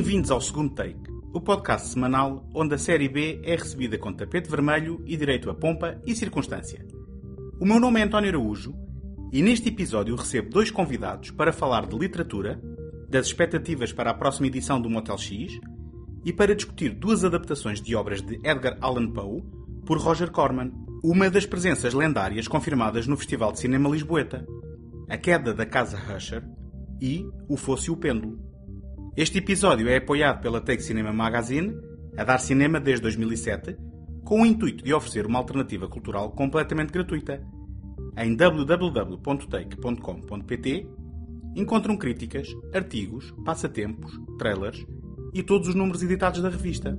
Bem-vindos ao segundo take, o podcast semanal onde a série B é recebida com tapete vermelho e direito a pompa e circunstância. O meu nome é António Araújo e neste episódio recebo dois convidados para falar de literatura, das expectativas para a próxima edição do Motel X e para discutir duas adaptações de obras de Edgar Allan Poe por Roger Corman, uma das presenças lendárias confirmadas no Festival de Cinema Lisboeta, A Queda da Casa Usher e O Fosse o Pêndulo. Este episódio é apoiado pela Take Cinema Magazine, a dar cinema desde 2007, com o intuito de oferecer uma alternativa cultural completamente gratuita. Em www.take.com.pt encontram críticas, artigos, passatempos, trailers e todos os números editados da revista.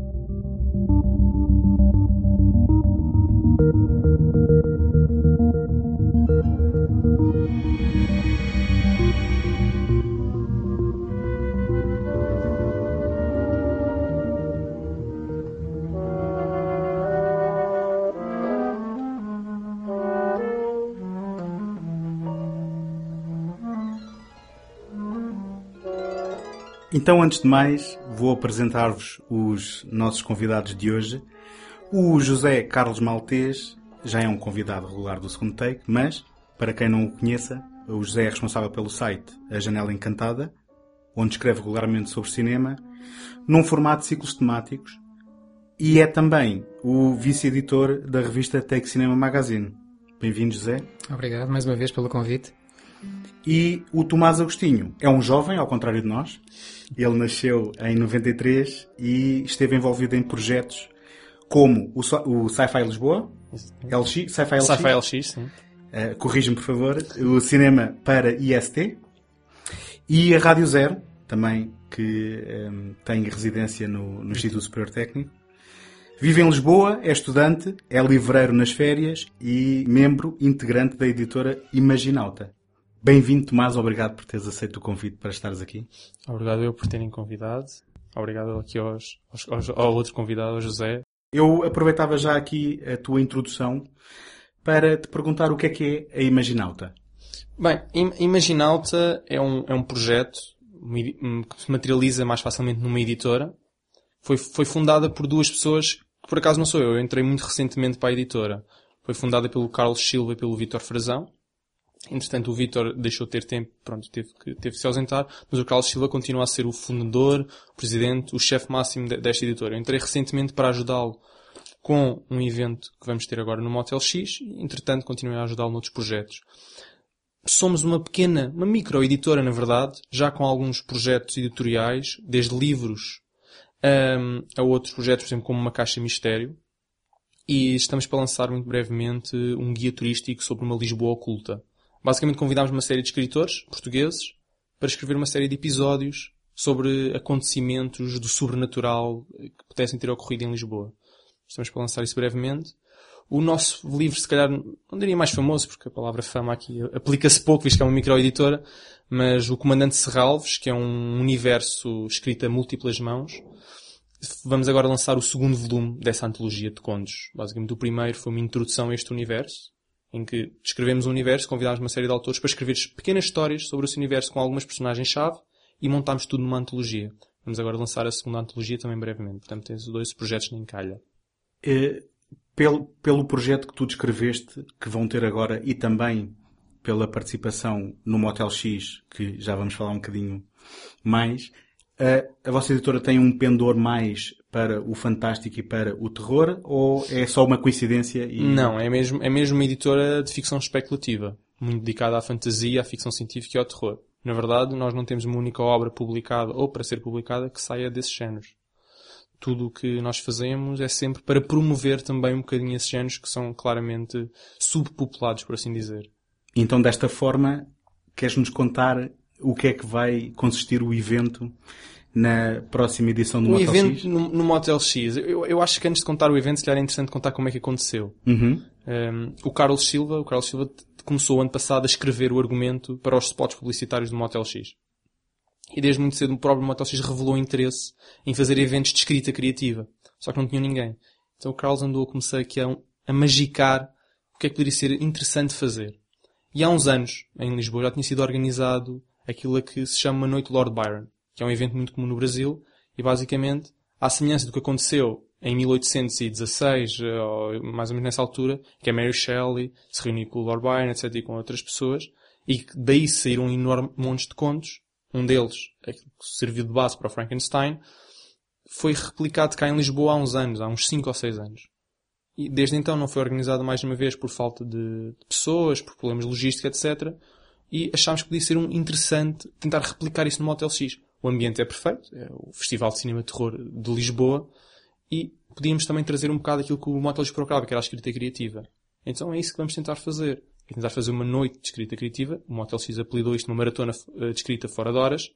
Então, antes de mais, vou apresentar-vos os nossos convidados de hoje. O José Carlos Maltês já é um convidado regular do segundo take, mas, para quem não o conheça, o José é responsável pelo site A Janela Encantada, onde escreve regularmente sobre cinema, num formato de ciclos temáticos, e é também o vice-editor da revista Take Cinema Magazine. Bem-vindo, José. Obrigado mais uma vez pelo convite. E o Tomás Agostinho é um jovem, ao contrário de nós. Ele nasceu em 93 e esteve envolvido em projetos como o, o Sci-Fi Lisboa, LX, Sci-Fi LX, Sci-Fi LX. Uh, Corrige-me, por favor. O cinema para IST. E a Rádio Zero, também, que um, tem residência no, no Instituto Superior Técnico. Vive em Lisboa, é estudante, é livreiro nas férias e membro integrante da editora Imaginauta. Bem-vindo, Tomás. Obrigado por teres aceito o convite para estares aqui. Obrigado eu por terem convidado. Obrigado aqui aos, aos, ao outro convidado, ao José. Eu aproveitava já aqui a tua introdução para te perguntar o que é que é a Imaginauta. Bem, Imaginauta é um, é um projeto que se materializa mais facilmente numa editora. Foi, foi fundada por duas pessoas que por acaso não sou eu. Eu entrei muito recentemente para a editora. Foi fundada pelo Carlos Silva e pelo Vítor Frazão. Entretanto, o Vítor deixou de ter tempo, pronto, teve que, teve que se ausentar, mas o Carlos Silva continua a ser o fundador, o presidente, o chefe máximo desta editora. Eu entrei recentemente para ajudá-lo com um evento que vamos ter agora no Motel X, entretanto, continuei a ajudá-lo noutros projetos. Somos uma pequena, uma micro-editora, na verdade, já com alguns projetos editoriais, desde livros um, a outros projetos, por exemplo, como uma Caixa Mistério, e estamos para lançar muito brevemente um guia turístico sobre uma Lisboa oculta. Basicamente convidámos uma série de escritores portugueses para escrever uma série de episódios sobre acontecimentos do sobrenatural que pudessem ter ocorrido em Lisboa. Estamos para lançar isso brevemente. O nosso livro, se calhar, não diria mais famoso, porque a palavra fama aqui aplica-se pouco, visto que é uma microeditora, mas o Comandante Serralves, que é um universo escrito a múltiplas mãos, vamos agora lançar o segundo volume dessa antologia de contos. Basicamente, o primeiro foi uma introdução a este universo, em que descrevemos o universo, convidámos uma série de autores para escrever pequenas histórias sobre esse universo com algumas personagens-chave e montámos tudo numa antologia. Vamos agora lançar a segunda antologia também brevemente. Portanto, tens dois projetos na encalha. É, pelo, pelo projeto que tu descreveste, que vão ter agora, e também pela participação no Motel X, que já vamos falar um bocadinho mais, a, vossa editora tem um pendor mais para o fantástico e para o terror ou é só uma coincidência? E... Não, é mesmo, é mesmo uma editora de ficção especulativa, muito dedicada à fantasia, à ficção científica e ao terror. Na verdade, nós não temos uma única obra publicada ou para ser publicada que saia desses géneros. Tudo o que nós fazemos é sempre para promover também um bocadinho esses géneros que são claramente subpopulados, por assim dizer. Então, desta forma, queres-nos contar o que é que vai consistir o evento na próxima edição do o Motel evento X? No, no Motel X. Eu, eu acho que antes de contar o evento, se calhar é interessante contar como é que aconteceu. Uhum. Um, o Carlos Silva, o Carlos Silva começou ano passado a escrever o argumento para os spots publicitários do Motel X. E desde muito cedo o próprio Motel X revelou interesse em fazer eventos de escrita criativa. Só que não tinha ninguém. Então o Carlos andou a começar aqui a, a magicar o que é que poderia ser interessante fazer. E há uns anos, em Lisboa, já tinha sido organizado aquilo a que se chama Noite Lord Byron que é um evento muito comum no Brasil E basicamente, à semelhança do que aconteceu em 1816, eh, mais ou menos nessa altura, que a Mary Shelley se reuniu com o Lord Byron, etc., e com outras pessoas, e daí saíram um enorme monte de contos. Um deles, que serviu de base para o Frankenstein, foi replicado cá em Lisboa há uns anos, há uns 5 ou 6 anos. E desde então não foi organizado mais uma vez por falta de pessoas, por problemas de logística, etc. E achámos que podia ser um interessante tentar replicar isso no Motel X. O ambiente é perfeito, é o Festival de Cinema Terror de Lisboa, e podíamos também trazer um bocado aquilo que o Motel X procurava, que era a escrita criativa. Então é isso que vamos tentar fazer. É tentar fazer uma noite de escrita criativa. O Motel X apelidou isto uma maratona eh, de escrita fora de horas.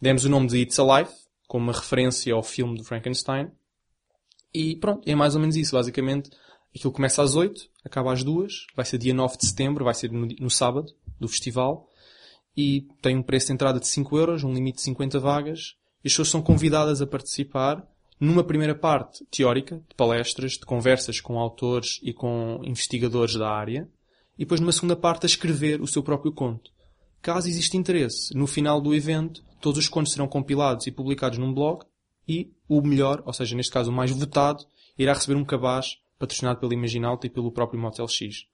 Demos o nome de It's Alive, como uma referência ao filme do Frankenstein. E pronto, é mais ou menos isso. Basicamente, aquilo começa às 8, acaba às 2, vai ser dia 9 de setembro, vai ser no, no sábado do festival. E tem um preço de entrada de 5 euros, um limite de 50 vagas. E as pessoas são convidadas a participar numa primeira parte teórica, de palestras, de conversas com autores e com investigadores da área. E depois numa segunda parte a escrever o seu próprio conto. Caso exista interesse, no final do evento, todos os contos serão compilados e publicados num blog e o melhor, ou seja, neste caso o mais votado, irá receber um cabaz patrocinado pela Imaginalta e pelo próprio Motel X.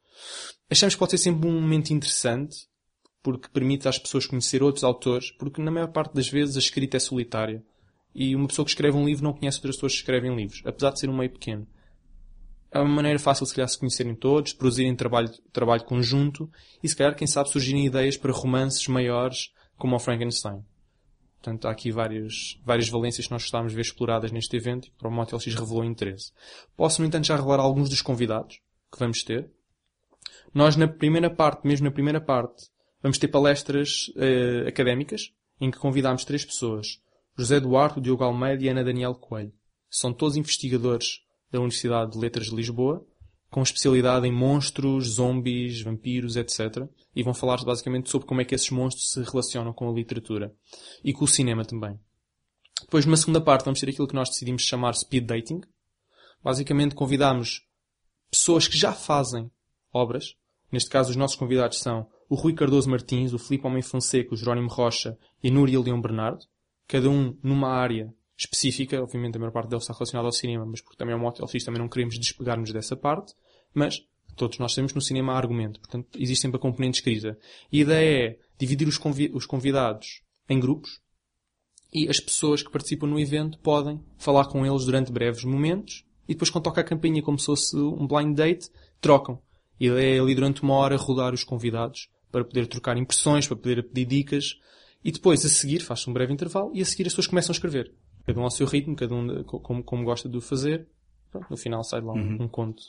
Achamos que pode ser sempre um momento interessante, porque permite às pessoas conhecer outros autores, porque na maior parte das vezes a escrita é solitária. E uma pessoa que escreve um livro não conhece outras pessoas que escrevem livros, apesar de ser um meio pequeno. É uma maneira fácil, se calhar, se conhecerem todos, produzirem trabalho, trabalho conjunto e, se calhar, quem sabe, surgirem ideias para romances maiores como o Frankenstein. Portanto, há aqui várias, várias valências que nós gostávamos de ver exploradas neste evento e que para o Motel X revelou interesse. Posso, no entanto, já revelar alguns dos convidados que vamos ter. Nós, na primeira parte, mesmo na primeira parte, vamos ter palestras uh, académicas em que convidámos três pessoas. José Duarte, Diogo Almeida e Ana Daniel Coelho. São todos investigadores da Universidade de Letras de Lisboa com especialidade em monstros, zombies, vampiros, etc. E vão falar basicamente sobre como é que esses monstros se relacionam com a literatura. E com o cinema também. Depois, numa segunda parte, vamos ter aquilo que nós decidimos chamar speed dating. Basicamente, convidamos pessoas que já fazem obras. Neste caso, os nossos convidados são o Rui Cardoso Martins, o Filipe Homem Fonseca, o Jerónimo Rocha e a Núria Leão Bernardo. Cada um numa área específica, obviamente a maior parte deles está relacionada ao cinema, mas porque também é um fixe, também não queremos despegar-nos dessa parte, mas todos nós temos no cinema argumento, portanto existe sempre a componente escrita. E a ideia é dividir os, convi os convidados em grupos e as pessoas que participam no evento podem falar com eles durante breves momentos e depois quando toca a campainha como se fosse um blind date, trocam. E ideia é ali durante uma hora rodar os convidados para poder trocar impressões, para poder pedir dicas e depois, a seguir, faz-se um breve intervalo e a seguir as pessoas começam a escrever. Cada um ao seu ritmo, cada um como, como gosta de o fazer. Pronto, no final sai lá um, uhum. um conto.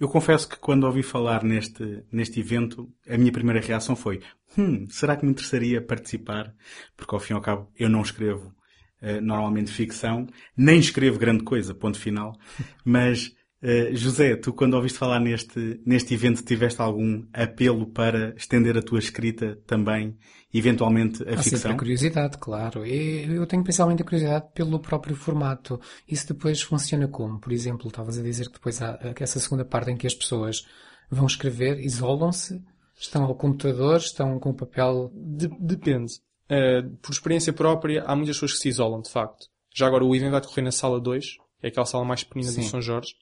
Eu confesso que quando ouvi falar neste, neste evento, a minha primeira reação foi hum, será que me interessaria participar? Porque ao fim e ao cabo eu não escrevo uh, normalmente ficção, nem escrevo grande coisa, ponto final. Mas Uh, José, tu quando ouviste falar neste, neste evento tiveste algum apelo para estender a tua escrita também, eventualmente, a Há ficção? Sempre a curiosidade, claro. Eu tenho principalmente a curiosidade pelo próprio formato. Isso depois funciona como? Por exemplo, estavas a dizer que depois há essa segunda parte em que as pessoas vão escrever, isolam-se, estão ao computador, estão com o papel... De depende. Uh, por experiência própria, há muitas pessoas que se isolam, de facto. Já agora o evento vai decorrer na sala 2, que é aquela sala mais pequenina Sim. do São Jorge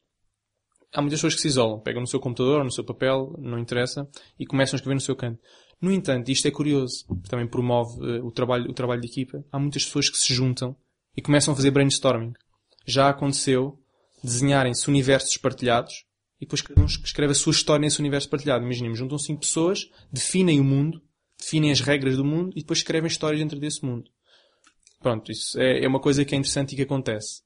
há muitas pessoas que se isolam, pegam no seu computador no seu papel, não interessa, e começam a escrever no seu canto. No entanto, isto é curioso, também promove uh, o, trabalho, o trabalho de equipa. Há muitas pessoas que se juntam e começam a fazer brainstorming. Já aconteceu desenharem-se universos partilhados e depois cada um escreve a sua história nesse universo partilhado. Imaginemos, juntam cinco pessoas, definem o mundo, definem as regras do mundo e depois escrevem histórias dentro desse mundo. Pronto, isso é, é uma coisa que é interessante e que acontece.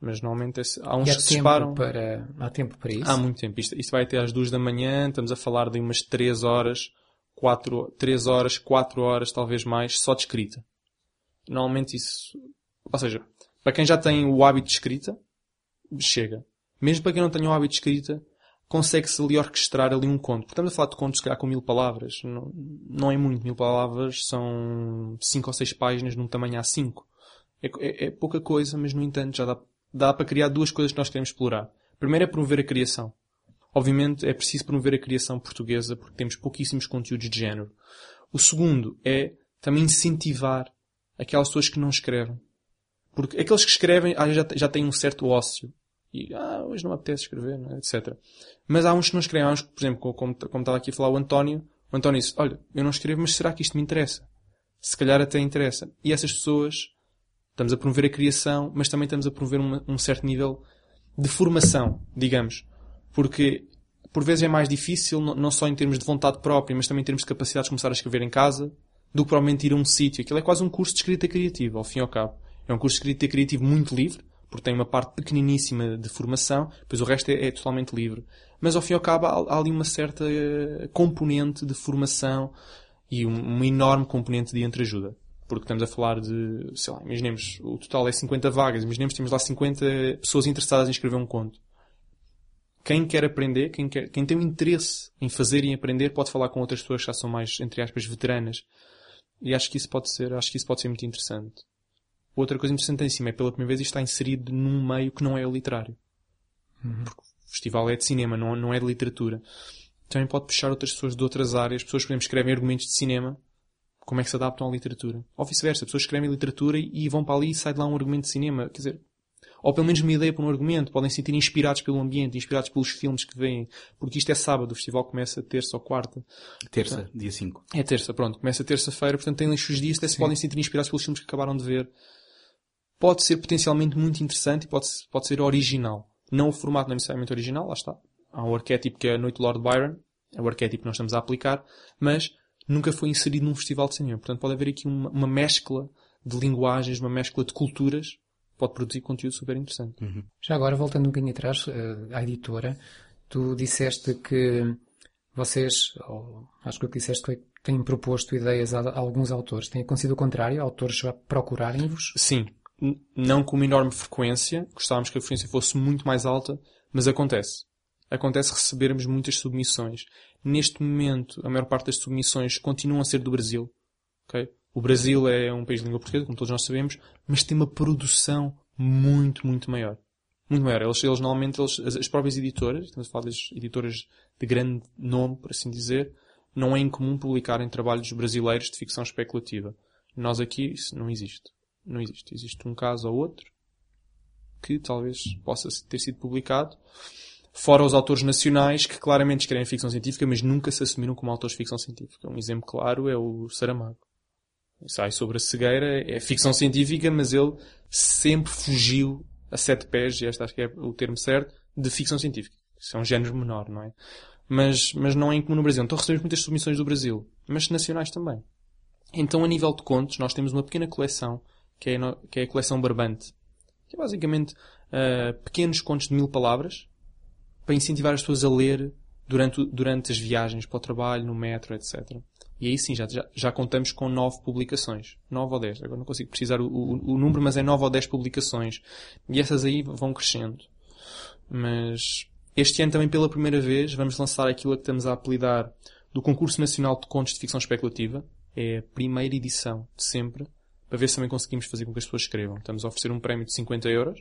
Mas normalmente há uns há que se separam. Para, há tempo para isso? Há muito tempo. Isto, isto vai até às duas da manhã, estamos a falar de umas três horas, quatro, três horas, quatro horas, talvez mais, só de escrita. Normalmente isso, ou seja, para quem já tem o hábito de escrita, chega. Mesmo para quem não tem o hábito de escrita, consegue-se ali orquestrar ali um conto. Porque estamos a falar de contos, se calhar, com mil palavras. Não, não é muito. Mil palavras são cinco ou seis páginas num tamanho A5. É, é, é pouca coisa, mas no entanto já dá dá para criar duas coisas que nós queremos explorar. Primeiro é promover a criação. Obviamente é preciso promover a criação portuguesa porque temos pouquíssimos conteúdos de género. O segundo é também incentivar aquelas pessoas que não escrevem. Porque aqueles que escrevem ah, já, já têm um certo ócio. E, ah, hoje não me apetece escrever, né? etc. Mas há uns que não escrevem. Há uns que, por exemplo, como, como estava aqui a falar o António, o António disse, olha, eu não escrevo, mas será que isto me interessa? Se calhar até interessa. E essas pessoas, estamos a promover a criação, mas também estamos a promover uma, um certo nível de formação, digamos. Porque, por vezes é mais difícil, não só em termos de vontade própria, mas também em termos de capacidade de começar a escrever em casa, do que provavelmente ir a um sítio. Aquilo é quase um curso de escrita criativa, ao fim e ao cabo. É um curso de escrita criativa muito livre, porque tem uma parte pequeniníssima de formação, depois o resto é, é totalmente livre. Mas ao fim e ao cabo há, há ali uma certa uh, componente de formação e um, uma enorme componente de entreajuda. Porque estamos a falar de, sei lá, imaginemos, o total é 50 vagas, imaginemos que temos lá 50 pessoas interessadas em escrever um conto. Quem quer aprender, quem, quer, quem tem um interesse em fazer e aprender, pode falar com outras pessoas que já são mais, entre aspas, veteranas. E acho que isso pode ser, acho que isso pode ser muito interessante. Outra coisa interessantíssima é pela primeira vez isto está inserido num meio que não é o literário. Uhum. Porque o festival é de cinema, não, não é de literatura. Também pode puxar outras pessoas de outras áreas. Pessoas, por exemplo, escrevem argumentos de cinema. Como é que se adaptam à literatura? Ou vice-versa. Pessoas escrevem literatura e vão para ali e sai de lá um argumento de cinema. Quer dizer, ou pelo menos uma ideia para um argumento. Podem se sentir inspirados pelo ambiente, inspirados pelos filmes que veem. Porque isto é sábado, o festival começa terça ou quarta. Terça, portanto, dia 5. É terça, pronto. Começa terça-feira, portanto têm os dias, até se podem se sentir inspirados pelos filmes que acabaram de ver pode ser potencialmente muito interessante e pode, pode ser original. Não o formato não é necessariamente original, lá está. Há um arquétipo que é a Noite do Lord Byron, é o arquétipo que nós estamos a aplicar, mas nunca foi inserido num festival de cinema. Portanto, pode haver aqui uma, uma mescla de linguagens, uma mescla de culturas, pode produzir conteúdo super interessante. Uhum. Já agora, voltando um bocadinho atrás, uh, à editora, tu disseste que vocês, ou, acho que o que disseste foi que têm proposto ideias a, a alguns autores. Tem acontecido o contrário? Autores procurarem-vos? Sim, não com uma enorme frequência, gostávamos que a frequência fosse muito mais alta, mas acontece. Acontece recebermos muitas submissões. Neste momento, a maior parte das submissões continuam a ser do Brasil. Okay? O Brasil é um país de língua portuguesa, como todos nós sabemos, mas tem uma produção muito, muito maior. Muito maior. Eles, eles normalmente, eles, as, as próprias editoras, estamos a falar das editoras de grande nome, por assim dizer, não é incomum publicarem trabalhos brasileiros de ficção especulativa. Nós aqui, isso não existe não existe. Existe um caso ou outro que talvez possa ter sido publicado. Fora os autores nacionais que claramente escrevem ficção científica, mas nunca se assumiram como autores de ficção científica. Um exemplo claro é o Saramago. Sai sobre a cegueira, é ficção científica, mas ele sempre fugiu a sete pés, e este acho que é o termo certo, de ficção científica. Isso é um género menor, não é? Mas, mas não é incomum no Brasil. Então recebemos muitas submissões do Brasil, mas nacionais também. Então, a nível de contos, nós temos uma pequena coleção que é, que é a coleção Barbante. Que é basicamente uh, pequenos contos de mil palavras para incentivar as pessoas a ler durante, durante as viagens para o trabalho, no metro, etc. E aí sim, já, já, contamos com nove publicações. Nove ou dez. Agora não consigo precisar o, o, o, número, mas é nove ou dez publicações. E essas aí vão crescendo. Mas este ano também pela primeira vez vamos lançar aquilo que estamos a apelidar do Concurso Nacional de Contos de Ficção Especulativa. É a primeira edição de sempre para ver se também conseguimos fazer com que as pessoas escrevam. Estamos a oferecer um prémio de 50 euros.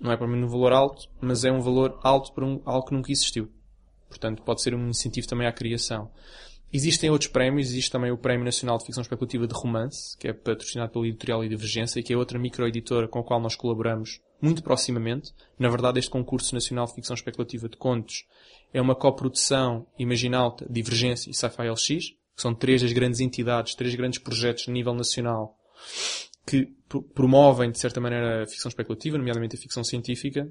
Não é para mim um valor alto, mas é um valor alto para um, algo que nunca existiu. Portanto, pode ser um incentivo também à criação. Existem outros prémios, existe também o Prémio Nacional de Ficção Especulativa de Romance, que é patrocinado pela Editorial e Divergência, que é outra microeditora com a qual nós colaboramos muito proximamente. Na verdade, este concurso nacional de ficção especulativa de contos é uma coprodução Imaginalta, Divergência e Sci-Fi LX, que são três das grandes entidades, três grandes projetos a nível nacional que promovem, de certa maneira, a ficção especulativa, nomeadamente a ficção científica,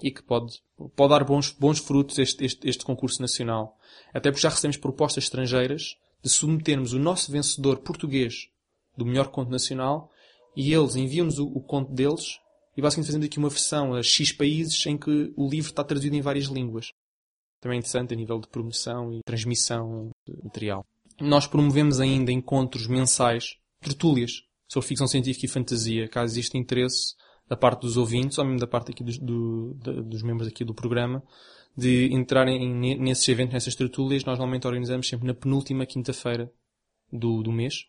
e que pode, pode dar bons, bons frutos este, este, este concurso nacional. Até porque já recebemos propostas estrangeiras de submetermos o nosso vencedor português do melhor conto nacional e eles enviam-nos o, o conto deles e basicamente fazendo aqui uma versão a X países em que o livro está traduzido em várias línguas. Também é interessante a nível de promoção e transmissão de material. Nós promovemos ainda encontros mensais, tertúlias, sobre ficção científica e fantasia, caso exista interesse da parte dos ouvintes, ou mesmo da parte aqui dos, do, dos membros aqui do programa, de entrarem nesses eventos, nessas tertúlias, nós normalmente organizamos sempre na penúltima quinta-feira do, do mês.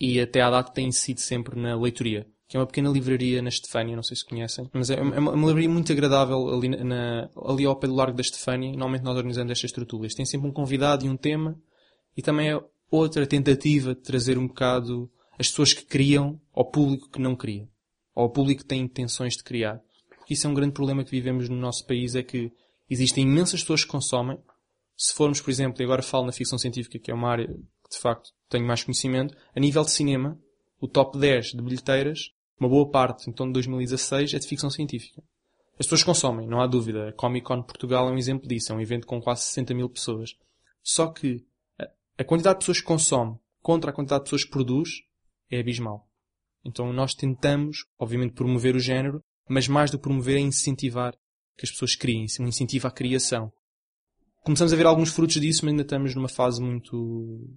E até à data tem sido sempre na leitoria, que é uma pequena livraria na Estefânia, não sei se conhecem, mas é uma, é uma livraria muito agradável ali, na, ali ao pé do Largo da Estefânia, normalmente nós organizamos estas tertúlias. Tem sempre um convidado e um tema, e também é outra tentativa de trazer um bocado as pessoas que criam ao público que não cria. ou ao público que tem intenções de criar. Isso é um grande problema que vivemos no nosso país, é que existem imensas pessoas que consomem. Se formos, por exemplo, e agora falo na ficção científica, que é uma área que de facto tenho mais conhecimento, a nível de cinema, o top 10 de bilheteiras, uma boa parte, então de 2016, é de ficção científica. As pessoas consomem, não há dúvida. A Comic Con Portugal é um exemplo disso. É um evento com quase 60 mil pessoas. Só que a quantidade de pessoas que consome contra a quantidade de pessoas que produz é abismal. Então nós tentamos, obviamente, promover o género, mas mais do que promover é incentivar que as pessoas criem, um incentivo à criação. Começamos a ver alguns frutos disso, mas ainda estamos numa fase muito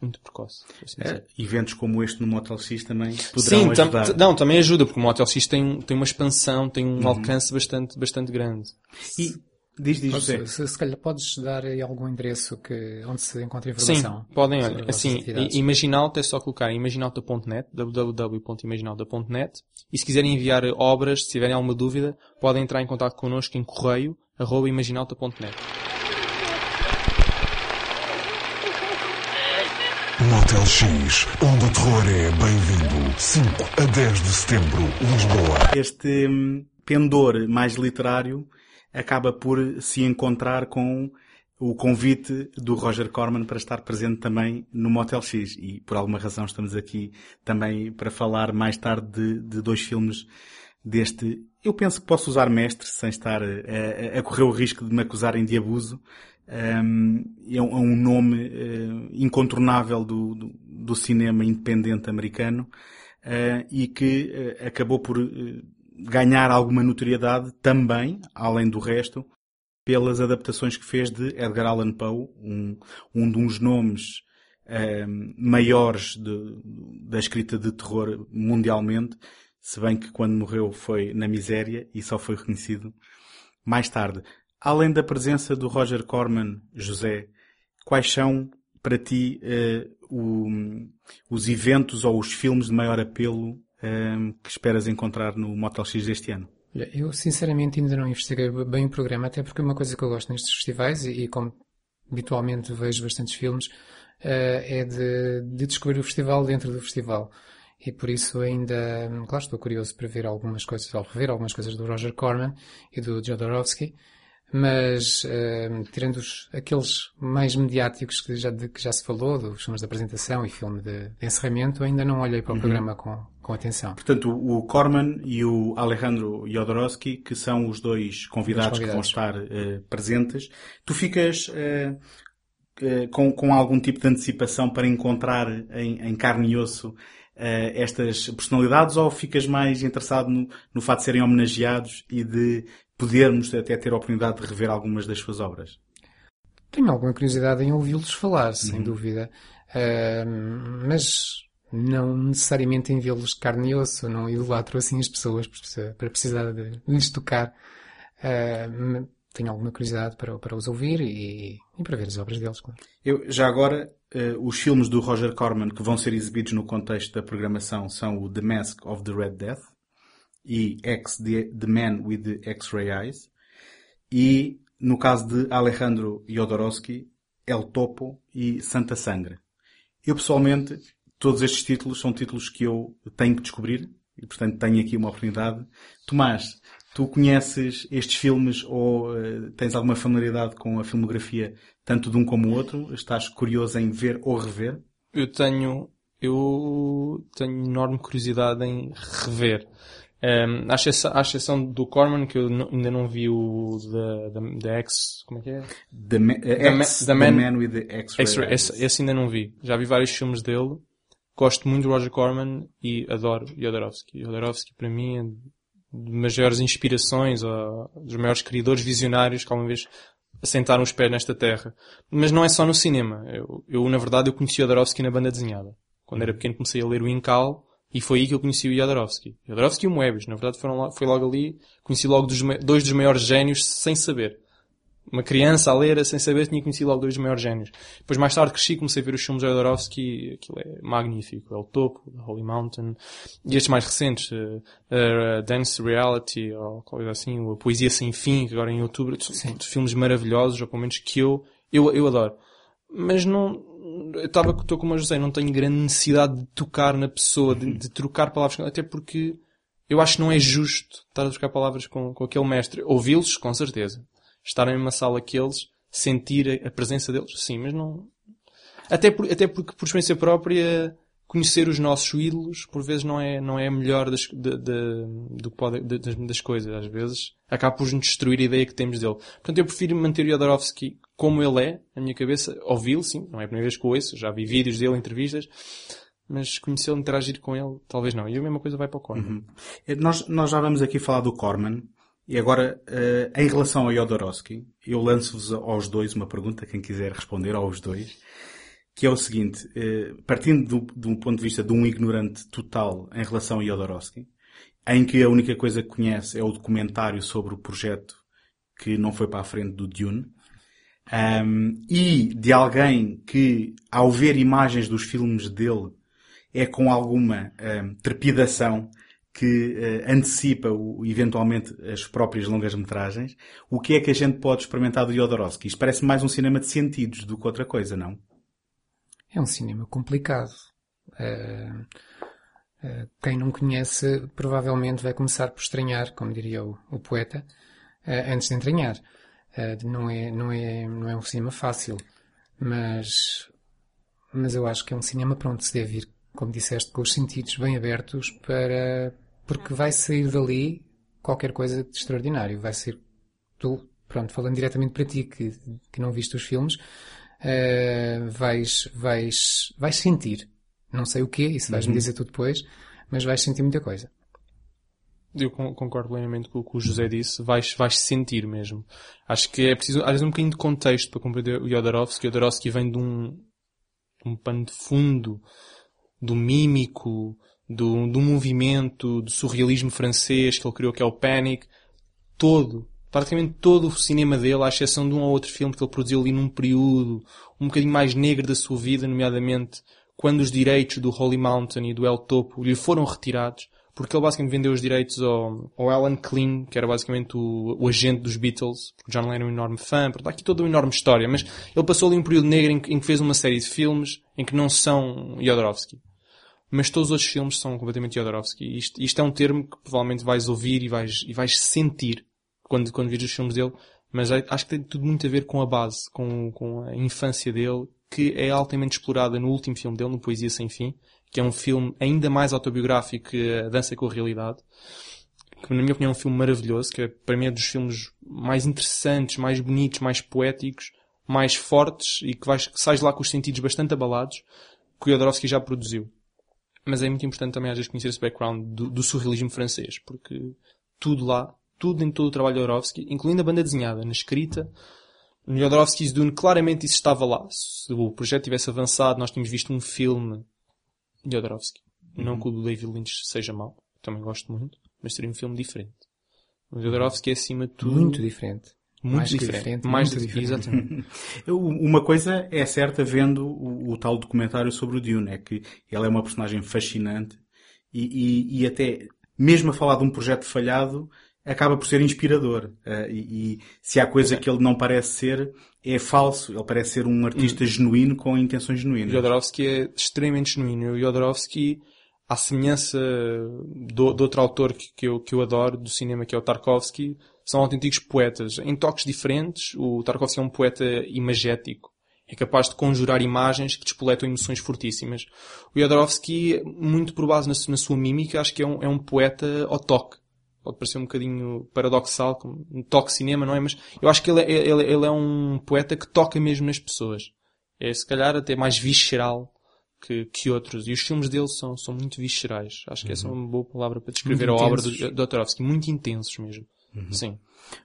muito precoce. Assim é, eventos como este no Motel X também poderão Sim, ajudar. Tam, não, também ajuda, porque o Motel X tem, tem uma expansão, tem um uhum. alcance bastante, bastante grande. E, diz, diz, José. Se, se calhar podes dar aí algum endereço que, onde se encontra informação? Sim, podem, olha, assim, Imaginalta é só colocar imaginalta.net, www.imaginalta.net, e se quiserem enviar obras, se tiverem alguma dúvida, podem entrar em contato connosco em correio, arroba imaginalta.net. Motel X, onde o terror é bem-vindo. 5 a 10 de setembro, Lisboa. Este hum, pendor mais literário acaba por se encontrar com o convite do Roger Corman para estar presente também no Motel X. E por alguma razão estamos aqui também para falar mais tarde de, de dois filmes deste. Eu penso que posso usar mestre sem estar a, a, correr o risco de me acusarem de abuso. Um, é, um, é um nome uh, incontornável do, do, do, cinema independente americano uh, e que uh, acabou por ganhar alguma notoriedade também, além do resto, pelas adaptações que fez de Edgar Allan Poe, um, um dos nomes maiores de, da escrita de terror mundialmente, se bem que quando morreu foi na miséria e só foi reconhecido mais tarde. Além da presença do Roger Corman, José, quais são para ti uh, o, os eventos ou os filmes de maior apelo uh, que esperas encontrar no Motel X deste ano? Eu sinceramente ainda não investiguei bem o programa, até porque uma coisa que eu gosto nestes festivais, e, e como habitualmente vejo bastantes filmes, uh, é de, de, descobrir o festival dentro do festival. E por isso ainda, claro, estou curioso para ver algumas coisas, ou rever algumas coisas do Roger Corman e do Jodorowsky, mas uh, tirando os, aqueles mais mediáticos que já, de, que já se falou, dos filmes de apresentação e filme de, de encerramento, ainda não olhei para o uhum. programa com, com atenção. Portanto, o Corman e o Alejandro Jodorowsky, que são os dois convidados, convidados. que vão estar uh, presentes, tu ficas uh, com, com algum tipo de antecipação para encontrar em, em carne e osso estas personalidades ou ficas mais interessado no, no fato de serem homenageados e de podermos até ter a oportunidade de rever algumas das suas obras? Tenho alguma curiosidade em ouvi-los falar, sem uhum. dúvida. Mas não necessariamente em vê-los carne e osso, não idolatro assim as pessoas para precisar de lhes tocar. Uh, tenho alguma curiosidade para, para os ouvir e, e, para ver as obras deles, claro. Eu, já agora, uh, os filmes do Roger Corman que vão ser exibidos no contexto da programação são o The Mask of the Red Death, e X, the, the Man with the X-Ray Eyes. E, no caso de Alejandro Jodorowsky, El Topo e Santa Sangre. Eu, pessoalmente, todos estes títulos são títulos que eu tenho que descobrir e, portanto, tenho aqui uma oportunidade. Tomás, tu conheces estes filmes ou uh, tens alguma familiaridade com a filmografia tanto de um como o outro? Estás curioso em ver ou rever? Eu tenho, eu tenho enorme curiosidade em rever. Um, à, exceção, à exceção do Corman, que eu ainda não vi o da X, como é que é? The, ma, uh, X, the, man, the man with the X-ray. Esse, esse, ainda não vi. Já vi vários filmes dele. Gosto muito do Roger Corman e adoro Jodorowsky. Jodorowsky para mim é das maiores inspirações, ou, dos maiores criadores visionários que alguma vez assentaram os pés nesta terra. Mas não é só no cinema. Eu, eu na verdade, eu conheci Jodorowsky na banda desenhada. Quando era pequeno comecei a ler o Incal e foi aí que eu conheci o Jodorowsky. Jodorowsky e o Moebius, na verdade foram foi logo ali, conheci logo dos, dois dos maiores génios sem saber. Uma criança a ler sem saber tinha conhecido logo dois dos maiores génios. Depois mais tarde cresci, comecei a ver os filmes de Jodorowsky, aquilo é magnífico. É o Topo, Holy Mountain, e estes mais recentes, uh, uh, Dance Reality, ou coisa assim, a Poesia Sem Fim, que agora em outubro, são filmes maravilhosos, ou pelo menos que eu, eu, eu adoro. Mas não, eu estava, estou como a José, não tenho grande necessidade de tocar na pessoa, de, de trocar palavras, até porque eu acho que não é justo estar a trocar palavras com, com aquele mestre. Ouvi-los, com certeza. Estarem numa sala que eles, sentir a, presença deles, sim, mas não... Até, por, até porque, por experiência própria, conhecer os nossos ídolos, por vezes, não é, não é a melhor das, de, de, do das, das coisas. Às vezes, acaba por nos destruir a ideia que temos dele. Portanto, eu prefiro manter o Jodorowsky como ele é, na minha cabeça, ouvi-lo, sim, não é a primeira vez que o ouço, já vi vídeos dele, entrevistas, mas conhecê-lo, interagir com ele, talvez não. E a mesma coisa vai para o Corman. Uhum. Nós, nós já vamos aqui falar do Corman. E agora, uh, em relação a Jodorowsky, eu lanço-vos aos dois uma pergunta, quem quiser responder aos dois, que é o seguinte, uh, partindo do, de um ponto de vista de um ignorante total em relação a Jodorowsky, em que a única coisa que conhece é o documentário sobre o projeto que não foi para a frente do Dune, um, e de alguém que, ao ver imagens dos filmes dele, é com alguma um, trepidação que uh, antecipa o, eventualmente as próprias longas-metragens, o que é que a gente pode experimentar do Jodorowsky? Isto parece mais um cinema de sentidos do que outra coisa, não? É um cinema complicado. Uh, uh, quem não conhece provavelmente vai começar por estranhar, como diria o, o poeta, antes de entranhar. não, é, não, é, não é um cinema fácil, mas, mas eu acho que é um cinema pronto, se deve ir como disseste, com os sentidos bem abertos para, porque vai sair dali qualquer coisa de extraordinário. Vai ser tu, pronto, falando diretamente para ti que, que não viste os filmes, uh, vais, vais, vais sentir. Não sei o quê, isso vais-me uhum. dizer tu depois, mas vais sentir muita coisa. Eu concordo plenamente com o que o José disse. Vais, vais sentir mesmo. Acho que é preciso, às vezes, um bocadinho de contexto para compreender o Jodorowsky. O Jodorowsky vem de um, um pano de fundo do mímico, do, do movimento, do surrealismo francês que ele criou, que é o Panic. Todo, praticamente todo o cinema dele, à exceção de um ou outro filme que ele produziu ali num período um bocadinho mais negro da sua vida, nomeadamente quando os direitos do Holy Mountain e do El Topo lhe foram retirados, porque ele basicamente vendeu os direitos ao, ao Alan Klein, que era basicamente o, o agente dos Beatles, porque John Lennon é um enorme fã, porque aqui toda uma enorme história, mas ele passou ali um período negro em que, em que fez uma série de filmes em que não são Jodorowsky mas todos os outros filmes são completamente Jodorowsky. Isto, isto é um termo que provavelmente vais ouvir e vais, e vais sentir quando, quando vires os filmes dele, mas acho que tem tudo muito a ver com a base, com, com a infância dele, que é altamente explorada no último filme dele, no Poesia Sem Fim, que é um filme ainda mais autobiográfico que a Dança com a Realidade, que na minha opinião é um filme maravilhoso, que é, para mim é dos filmes mais interessantes, mais bonitos, mais poéticos, mais fortes e que, vais, que sais lá com os sentidos bastante abalados, que o Jodorowsky já produziu mas é muito importante também às vezes conhecer esse background do, do surrealismo francês, porque tudo lá, tudo em todo o trabalho de Jodorowsky, incluindo a banda desenhada, na escrita, no Jodorowsky's Dune, claramente isso estava lá. Se o projeto tivesse avançado, nós tínhamos visto um filme de Jodorowsky. Uhum. Não que o do David Lynch seja mau, também gosto muito, mas seria um filme diferente. O Jodorowsky é acima de tudo... Muito diferente. Muito mais diferente. diferente. Mais muito diferente. Exatamente. uma coisa é certa vendo o, o, tal documentário sobre o Dune, é que ele é uma personagem fascinante e, e, e até, mesmo a falar de um projeto falhado, acaba por ser inspirador. Uh, e, e, se há coisa que ele não parece ser, é falso. Ele parece ser um artista hum. genuíno com intenções genuínas. Jodorowsky é extremamente genuíno. O Jodorowsky, à semelhança do, do outro autor que, que, eu, que eu adoro do cinema, que é o Tarkovsky, são autênticos poetas. Em toques diferentes, o Tarkovsky é um poeta imagético. É capaz de conjurar imagens que despoletam emoções fortíssimas. O Jodorowsky, muito por base na, na sua mímica, acho que é um, é um poeta ao toque. Pode parecer um bocadinho paradoxal, um toque cinema, não é? Mas eu acho que ele é, ele, ele é um poeta que toca mesmo nas pessoas. É, se calhar, até mais visceral que, que outros. E os filmes dele são, são muito viscerais. Acho que uhum. essa é uma boa palavra para descrever muito a obra do, do Jodorowsky. Muito intensos mesmo. Uhum. Sim.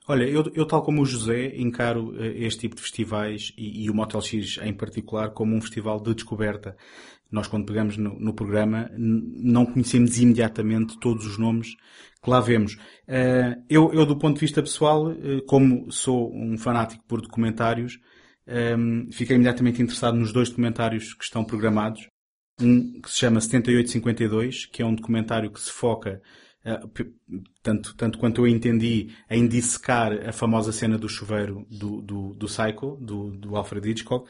Olha, eu, eu, tal como o José encaro uh, este tipo de festivais e, e, o Motel X em particular como um festival de descoberta. Nós quando pegamos no, no programa não conhecemos imediatamente todos os nomes que lá vemos. Uh, eu, eu, do ponto de vista pessoal, uh, como sou um fanático por documentários, um, fiquei imediatamente interessado nos dois documentários que estão programados. Um que se chama 7852, que é um documentário que se foca eh, tanto, tanto quanto eu entendi, em dissecar a famosa cena do chuveiro do, do, do Psycho, do, do Alfred Hitchcock,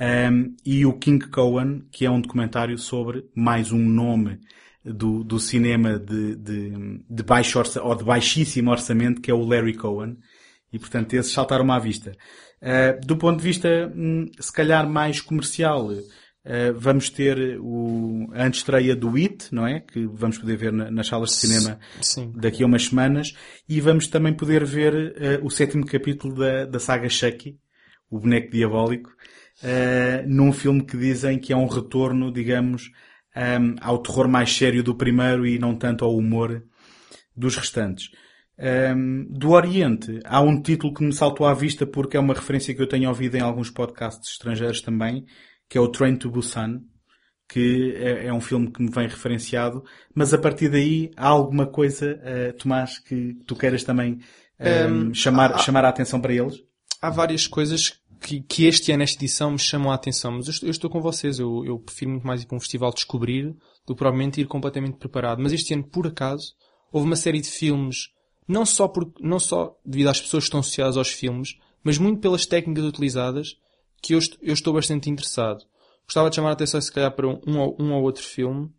um, e o King Cohen, que é um documentário sobre mais um nome do, do cinema de, de, de baixo orça, ou de baixíssimo orçamento, que é o Larry Cohen. E, portanto, esses saltaram-me à vista. Uh, do ponto de vista, hum, se calhar, mais comercial, uh, vamos ter o, a antestreia do It, não é? Que vamos poder ver na, nas salas de cinema Sim. daqui a umas semanas. E vamos também poder ver uh, o sétimo capítulo da, da saga Chucky, o boneco diabólico, num filme que dizem que é um retorno, digamos, um, ao terror mais sério do primeiro e não tanto ao humor dos restantes. Um, do Oriente, há um título que me saltou à vista porque é uma referência que eu tenho ouvido em alguns podcasts estrangeiros também, que é o Train to Busan, que é, é um filme que me vem referenciado, mas a partir daí há alguma coisa, uh, Tomás, que tu queiras também um, chamar, há, chamar a atenção para eles? Há várias coisas que, que, este ano, esta edição, me chamam a atenção. Mas eu estou, eu estou com vocês. Eu, eu, prefiro muito mais ir para um festival descobrir do que provavelmente ir completamente preparado. Mas este ano, por acaso, houve uma série de filmes, não só, por, não só devido às pessoas que estão associadas aos filmes, mas muito pelas técnicas utilizadas, que eu, eu estou bastante interessado. Gostava de chamar a atenção, se calhar, para um, ou, um ou outro filme.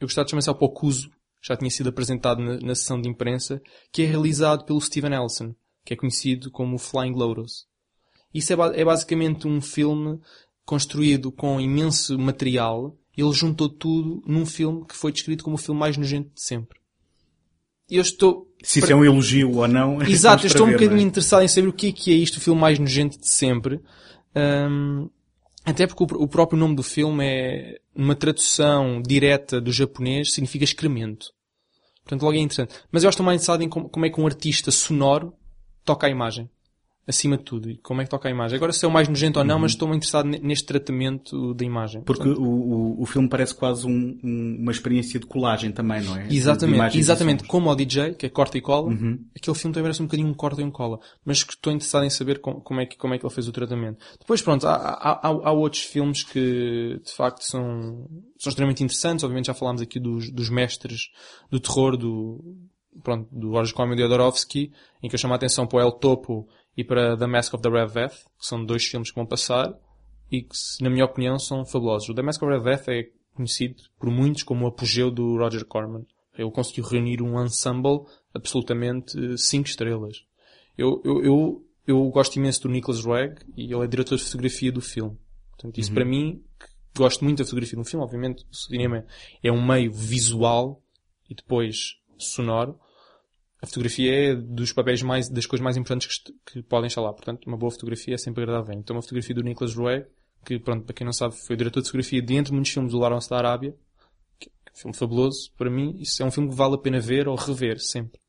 Eu gostava de chamar só para o Cuso, já tinha sido apresentado na, na sessão de imprensa, que é realizado pelo Steven Elson, que é conhecido como Flying Lotus. Isso é, é basicamente um filme construído com imenso material. Ele juntou tudo num filme que foi descrito como o filme mais nojento de sempre. Eu estou... Se isso é um elogio ou não. Exato, eu estou um bocadinho é? interessado em saber o que é, que é isto, o filme mais nojento de sempre. Um, até porque o, o, próprio nome do filme é, uma tradução direta do japonês, significa excremento. Portanto, logo é interessante. Mas eu estou mais interessado em como, como é que um artista sonoro toca a imagem acima de tudo. E como é que toca a imagem? Agora se é o mais nojento ou não, uhum. mas estou interessado neste tratamento da imagem. Porque Portanto, o, o, o, filme parece quase um, um, uma experiência de colagem também, não é? Exatamente. Exatamente. Como o DJ, que é corta e cola, uhum. aquele filme também parece um bocadinho um corta e um cola. Mas estou interessado em saber como, como, é, que, como é que ele fez o tratamento. Depois, pronto, há, há, há, outros filmes que de facto são, são extremamente interessantes. Obviamente já falámos aqui dos, dos mestres do terror, do, pronto, do e do Jodorowsky, em que eu chamo a atenção para o El Topo e para The Mask of the Red Death, que são dois filmes que vão passar e que, na minha opinião, são fabulosos. O The Mask of the Red Death é conhecido por muitos como o apogeu do Roger Corman. Ele conseguiu reunir um ensemble absolutamente 5 estrelas. Eu, eu, eu, eu gosto imenso do Nicholas Roeg e ele é diretor de fotografia do filme. Portanto, isso uhum. para mim, que gosto muito da fotografia do filme, obviamente o cinema é um meio visual e depois sonoro, a fotografia é dos papéis mais, das coisas mais importantes que, que podem estar lá. Portanto, uma boa fotografia é sempre agradável. Então, uma fotografia do Nicholas Roeg, que, pronto, para quem não sabe, foi diretor de fotografia de entre muitos filmes do Lawrence da Arábia, que é um filme fabuloso. Para mim, isso é um filme que vale a pena ver ou rever, sempre.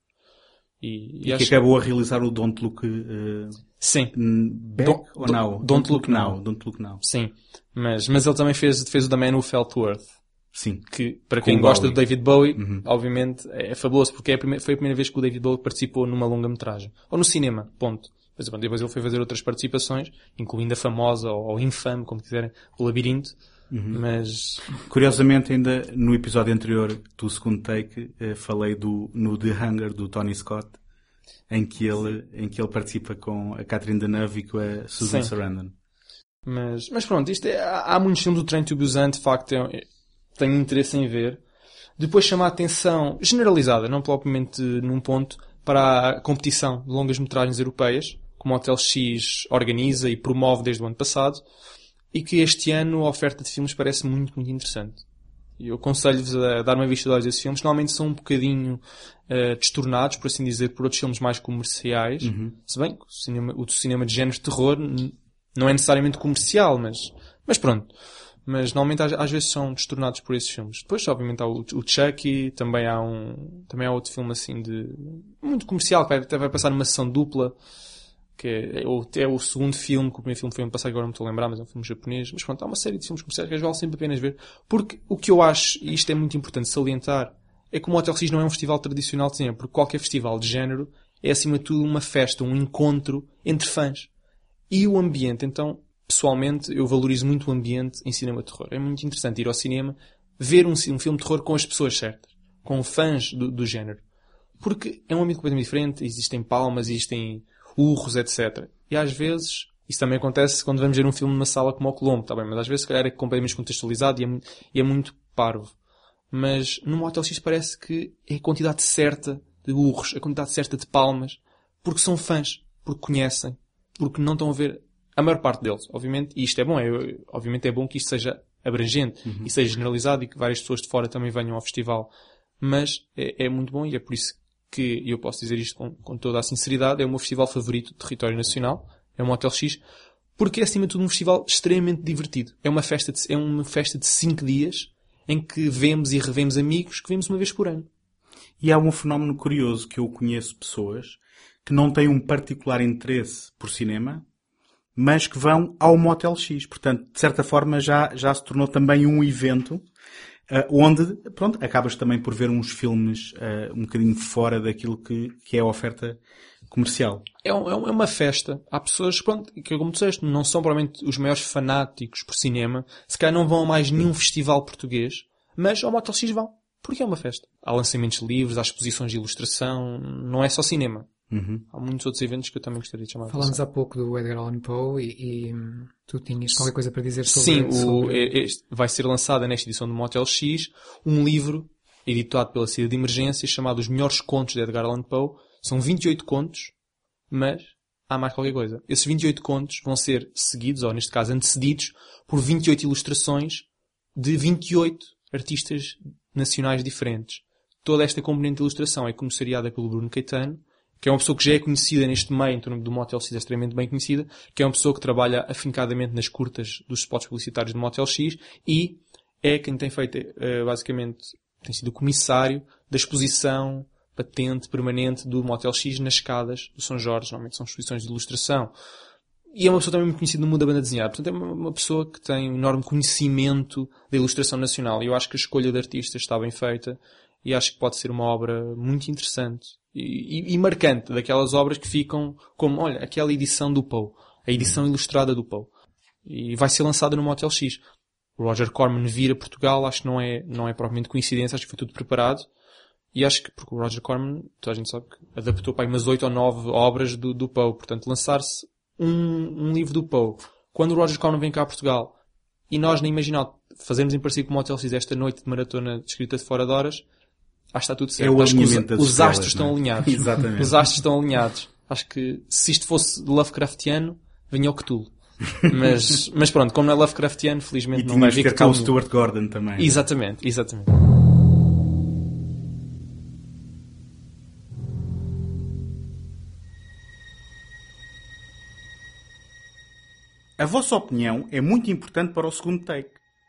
E, e, e que acabou a realizar o Don't Look uh, Sim. Back Don't, ou Now? Don't, Don't Look, Look now. now. Don't Look Now. Sim. Mas, mas ele também fez, fez o The Man Who Fell to Earth. Sim. Que, para quem gosta do David Bowie, uhum. obviamente é fabuloso, porque é a primeira, foi a primeira vez que o David Bowie participou numa longa-metragem. Ou no cinema, ponto. Depois, depois ele foi fazer outras participações, incluindo a famosa ou, infame, como quiserem, o Labirinto. Uhum. Mas... Curiosamente, ainda no episódio anterior do segundo take, eh, falei do, no The Hunger do Tony Scott, em que ele, em que ele participa com a Catherine Deneuve e com a Susan Sim. Sarandon. Mas, mas pronto, isto é, há, há muitos filmes do Train to Busan, de facto, é, tenho interesse em ver. Depois chama a atenção generalizada, não propriamente num ponto, para a competição de longas metragens europeias, como o Hotel X organiza e promove desde o ano passado, e que este ano a oferta de filmes parece muito, muito interessante. Eu aconselho-vos a dar uma vista de olhos a esses filmes. Normalmente são um bocadinho uh, destornados, por assim dizer, por outros filmes mais comerciais. Uhum. Se bem que o cinema, o cinema de género de terror não é necessariamente comercial, mas, mas pronto mas normalmente às, às, vezes são destornados por esses filmes. Depois, obviamente, há o, o Chucky, também há um, também há outro filme assim de, muito comercial, que vai, até vai passar numa sessão dupla, que é, é, o, é o segundo filme, que o primeiro filme foi ano passado, agora não estou a lembrar, mas é um filme japonês. Mas pronto, há uma série de filmes comerciais que vale sempre apenas ver, porque o que eu acho, e isto é muito importante salientar, é que o Motel X não é um festival tradicional de cinema, porque qualquer festival de género é acima de tudo uma festa, um encontro entre fãs. E o ambiente, então, pessoalmente, eu valorizo muito o ambiente em cinema de terror. É muito interessante ir ao cinema, ver um, um filme de terror com as pessoas certas, com fãs do, do género. Porque é um ambiente completamente diferente, existem palmas, existem urros, etc. E às vezes, isso também acontece quando vamos ver um filme numa sala como o Colombo, tá bem? Mas às vezes, se calhar, é completamente contextualizado e é, e é muito parvo. Mas no Motel X parece que é a quantidade certa de urros, a quantidade certa de palmas, porque são fãs, porque conhecem, porque não estão a ver a maior parte deles, obviamente, e isto é bom, é, obviamente é bom que isto seja abrangente e seja generalizado e que várias pessoas de fora também venham ao festival. Mas é, é muito bom e é por isso que eu posso dizer isto com, com toda a sinceridade, é o meu festival favorito do território nacional, é o Motel X, porque é acima de tudo um festival extremamente divertido. É uma festa de, é uma festa de cinco dias em que vemos e revemos amigos que vemos uma vez por ano. E há um fenómeno curioso que eu conheço pessoas que não têm um particular interesse por cinema, mas que vão ao Motel X. Portanto, de certa forma, já, já se tornou também um evento uh, onde, pronto, acabas também por ver uns filmes uh, um bocadinho fora daquilo que, que é a oferta comercial. É, um- é é uma festa. Há pessoas, pronto, que como disseste, não são provavelmente os maiores fanáticos por cinema. Se calhar não vão a mais nenhum festival português, mas ao Motel X vão. Porque é uma festa. Há lançamentos livres, há exposições de ilustração, não é só cinema. Há muitos outros eventos que eu também gostaria de chamar Falámos atenção. há pouco do Edgar Allan Poe e, e, tu tinhas qualquer coisa para dizer sobre Sim, o, sobre- este- vai ser lançada nesta edição do Motel X um livro editado pela saída de emergência chamado Os Melhores Contos de Edgar Allan Poe. São 28 contos, mas há mais qualquer coisa. Esses 28 contos vão ser seguidos, ou neste caso antecedidos, por 28 ilustrações de 28 artistas nacionais diferentes. Toda esta componente de ilustração é comissariada pelo Bruno Caetano, que é uma pessoa que já é conhecida neste meio, em torno do Motel X é extremamente bem conhecida, que é uma pessoa que trabalha afincadamente nas curtas dos spots publicitários do Motel X e é quem tem feito, eh, basicamente, tem sido o comissário da exposição patente permanente do Motel X nas escadas do São Jorge. Normalmente são exposições de ilustração. E é uma pessoa também muito conhecida no mundo da banda desenhada. Portanto, é uma, pessoa que tem um enorme conhecimento da ilustração nacional. E eu acho que a escolha de artistas está bem feita e acho que pode ser uma obra muito interessante e, e- marcante, daquelas obras que ficam como, olha, aquela edição do Poe, a edição ilustrada do Poe. E vai ser lançada no Motel X. O Roger Corman vir a Portugal, acho que não é, não é propriamente coincidência, acho que foi tudo preparado. E acho que, porque o Roger Corman, toda a gente sabe que adaptou para aí umas oito ou nove obras do, do Poe. Portanto, lançar-se um, um livro do Poe, quando o Roger Corman vem cá a Portugal, e nós na Imaginal fazemos em parceria com o Motel X esta noite de maratona de escrita de fora de horas, acho que está tudo certo. É o acho que os, os astros não é? estão alinhados. Exatamente. Os astros estão alinhados. Acho que se isto fosse Lovecraftiano, vinha o Cthulhu. Mas, mas pronto, como não é Lovecraftiano, felizmente E não vai tinhas que cá o. Stuart Gordon também. Exatamente, exatamente. A vossa opinião é muito importante para o segundo take.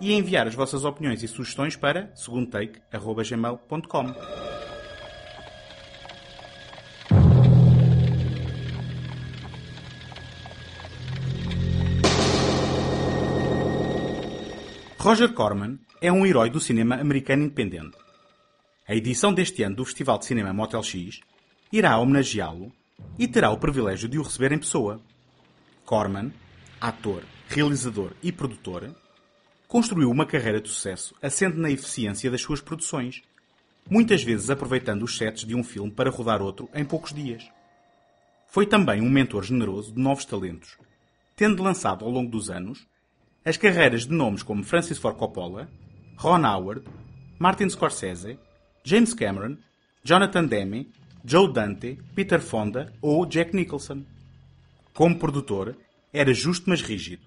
e enviar as vossas opiniões e sugestões para segundotake.gmail.com. Roger Corman é um herói do cinema americano independente. A edição deste ano do Festival de Cinema Motel X irá homenageá-lo e terá o privilégio de o receber em pessoa. Corman, ator, realizador e produtor, construiu uma carreira de sucesso assente na eficiência das suas produções, muitas vezes aproveitando os sets de um filme para rodar outro em poucos dias. Foi também um mentor generoso de novos talentos, tendo lançado ao longo dos anos as carreiras de nomes como Francis Ford Coppola, Ron Howard, Martin Scorsese, James Cameron, Jonathan Demme, Joe Dante, Peter Fonda ou Jack Nicholson. Como produtor, era justo mas rígido,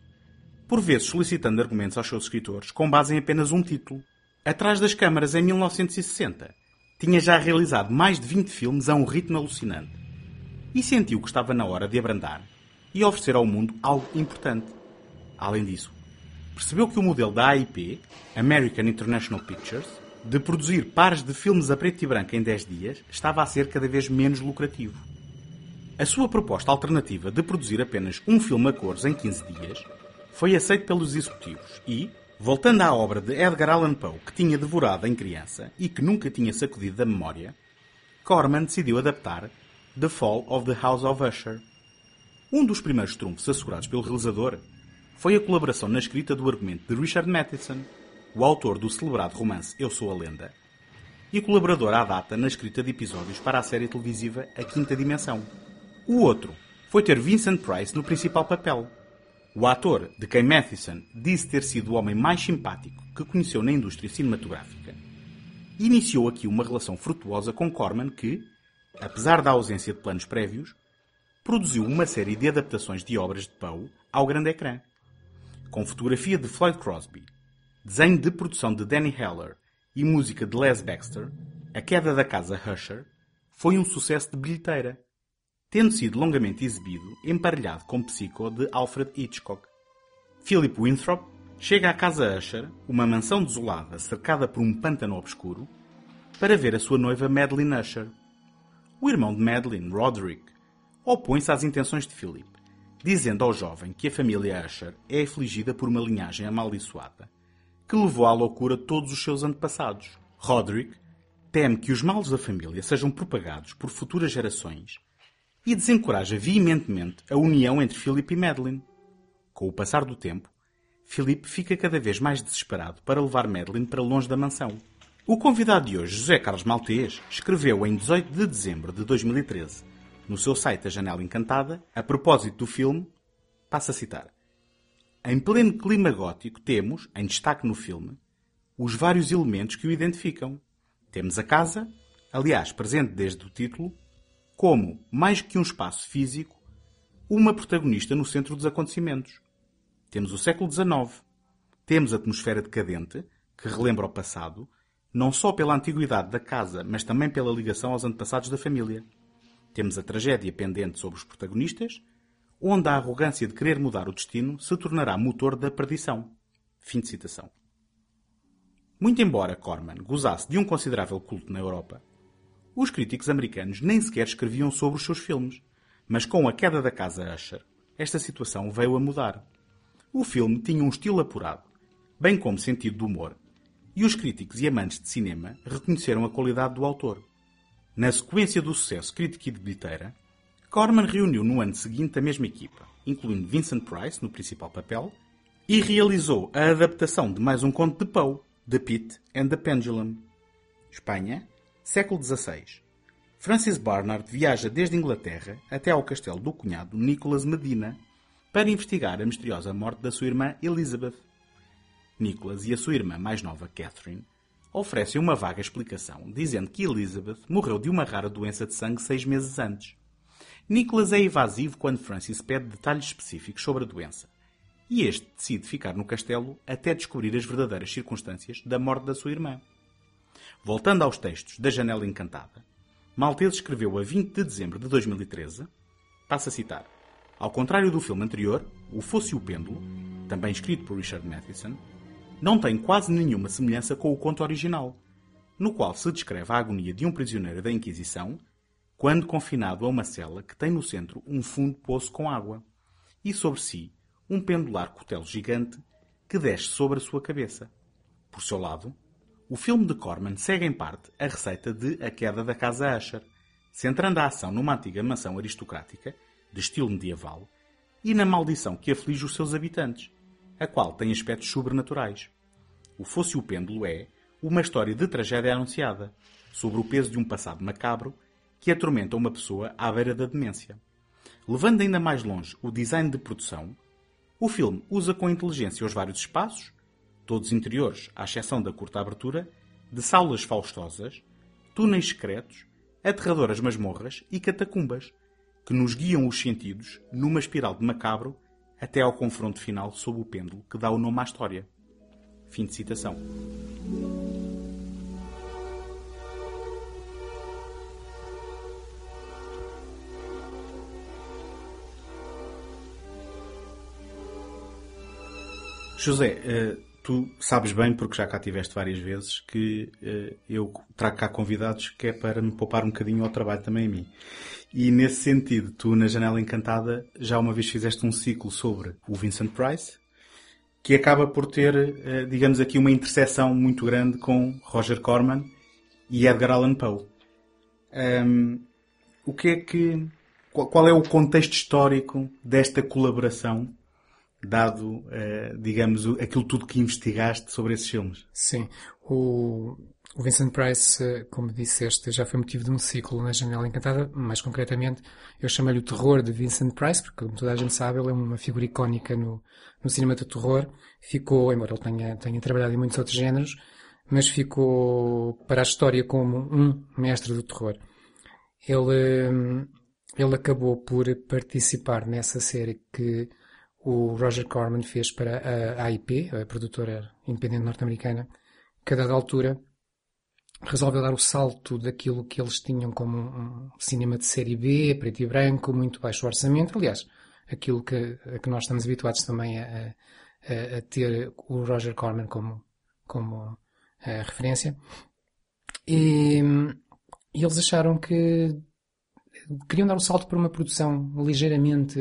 por vezes solicitando argumentos aos seus escritores com base em apenas um título. Atrás das câmaras em 1960, tinha já realizado mais de 20 filmes a um ritmo alucinante e sentiu que estava na hora de abrandar e oferecer ao mundo algo importante. Além disso, percebeu que o modelo da AIP, American International Pictures, de produzir pares de filmes a preto e branco em 10 dias, estava a ser cada vez menos lucrativo. A sua proposta alternativa de produzir apenas um filme a cores em 15 dias foi aceita pelos executivos e, Voltando à obra de Edgar Allan Poe, que tinha devorado em criança e que nunca tinha sacudido da memória, Corman decidiu adaptar The Fall of the House of Usher. Um dos primeiros trunfos assegurados pelo realizador foi a colaboração na escrita do argumento de Richard Matheson, o autor do celebrado romance Eu Sou a Lenda, e colaborador à data na escrita de episódios para a série televisiva A Quinta Dimensão. O outro foi ter Vincent Price no principal papel. O ator, de quem Matheson disse ter sido o homem mais simpático que conheceu na indústria cinematográfica, iniciou aqui uma relação frutuosa com Corman que, apesar da ausência de planos prévios, produziu uma série de adaptações de obras de Poe ao grande ecrã. Com fotografia de Floyd Crosby, desenho de produção de Danny Heller e música de Les Baxter, A Queda da Casa Usher foi um sucesso de bilheteira, tendo sido longamente exibido emparelhado com Psycho de Alfred Hitchcock. Philip Winthrop chega à Casa Usher, uma mansão desolada cercada por um pântano obscuro, para ver a sua noiva Madeline Usher. O irmão de Madeline, Roderick, opõe-se às intenções de Philip, dizendo ao jovem que a família Usher é afligida por uma linhagem amaldiçoada que levou à loucura todos os seus antepassados. Roderick teme que os males da família sejam propagados por futuras gerações e desencoraja veementemente a união entre Philip e Madeline. Com o passar do tempo, Philip fica cada vez mais desesperado para levar Madeline para longe da mansão. O convidado de hoje, José Carlos Maltês, escreveu em 18 de dezembro de 2013, no seu site A Janela Encantada, a propósito do filme, passa a citar. Em pleno clima gótico temos, em destaque no filme, os vários elementos que o identificam. Temos a casa, aliás presente desde o título, como, mais que um espaço físico, uma protagonista no centro dos acontecimentos. Temos o século XIX. Temos a atmosfera decadente, que relembra o passado, não só pela antiguidade da casa, mas também pela ligação aos antepassados da família. Temos a tragédia pendente sobre os protagonistas onde a arrogância de querer mudar o destino se tornará motor da perdição. Fim de citação. Muito embora Corman gozasse de um considerável culto na Europa, os críticos americanos nem sequer escreviam sobre os seus filmes, mas com a queda da casa Usher, esta situação veio a mudar. O filme tinha um estilo apurado, bem como sentido de humor, e os críticos e amantes de cinema reconheceram a qualidade do autor. Na sequência do sucesso crítico e de bilheteira, Corman reuniu no ano seguinte a mesma equipa, incluindo Vincent Price no principal papel, e realizou a adaptação de mais um conto de Poe, The Pit and the Pendulum. Espanha, século XVI. Francis Barnard viaja desde Inglaterra até ao castelo do cunhado Nicholas Medina para investigar a misteriosa morte da sua irmã Elizabeth. Nicholas e a sua irmã mais nova, Catherine, oferecem uma vaga explicação, dizendo que Elizabeth morreu de uma rara doença de sangue seis meses antes. Nicholas é evasivo quando Francis pede detalhes específicos sobre a doença. E este decide ficar no castelo até descobrir as verdadeiras circunstâncias da morte da sua irmã. Voltando aos textos da Janela Encantada, Maltese escreveu a 20 de dezembro de 2013, passa a citar, ao contrário do filme anterior, O Fosse o Pêndulo, também escrito por Richard Matheson, não tem quase nenhuma semelhança com o conto original, no qual se descreve a agonia de um prisioneiro da Inquisição quando confinado a uma cela que tem no centro um fundo poço com água e sobre si um pendular cutelo gigante que desce sobre a sua cabeça. Por seu lado, o filme de Corman segue em parte a receita de A Queda da Casa Usher, centrando a ação numa antiga mansão aristocrática, de estilo medieval, e na maldição que aflige os seus habitantes, a qual tem aspectos sobrenaturais. O Fosse o Pêndulo é uma história de tragédia anunciada, sobre o peso de um passado macabro que atormenta uma pessoa à beira da demência. Levando ainda mais longe o design de produção, o filme usa com inteligência os vários espaços, todos interiores, à exceção da curta abertura, de saulas faustosas, túneis secretos, aterradoras masmorras e catacumbas, que nos guiam os sentidos numa espiral de macabro até ao confronto final sob o pêndulo que dá o nome à história. Fim de citação. José, eh, tu sabes bem, porque já cá tiveste várias vezes, que eh, eu trago cá convidados que é para me poupar um bocadinho ao trabalho também a mim. E nesse sentido, tu na Janela Encantada já uma vez fizeste um ciclo sobre o Vincent Price que acaba por ter, eh, digamos aqui, uma interseção muito grande com Roger Corman e Edgar Allan Poe. Um, o que é que, qual é o contexto histórico desta colaboração, dado, uh, digamos, aquilo tudo que investigaste sobre esses filmes? Sim. O, o Vincent Price, como disseste, já foi motivo de um ciclo na Janela Encantada. Mais concretamente, eu chamei-lhe o terror de Vincent Price, porque, como toda a gente sabe, ele é uma figura icónica no, no cinema do terror. Ficou, embora ele tenha, tenha trabalhado em muitos outros géneros, mas ficou para a história como um mestre do terror. Ele, ele acabou por participar nessa série que o Roger Corman fez para a AIP, a produtora independente norte-americana, que a dada altura resolveu dar o salto daquilo que eles tinham como um cinema de série B, preto e branco, muito baixo orçamento. Aliás, aquilo que, a que nós estamos habituados também a, a, a ter o Roger Corman como, como referência. E, e, eles acharam que queriam dar um salto para uma produção ligeiramente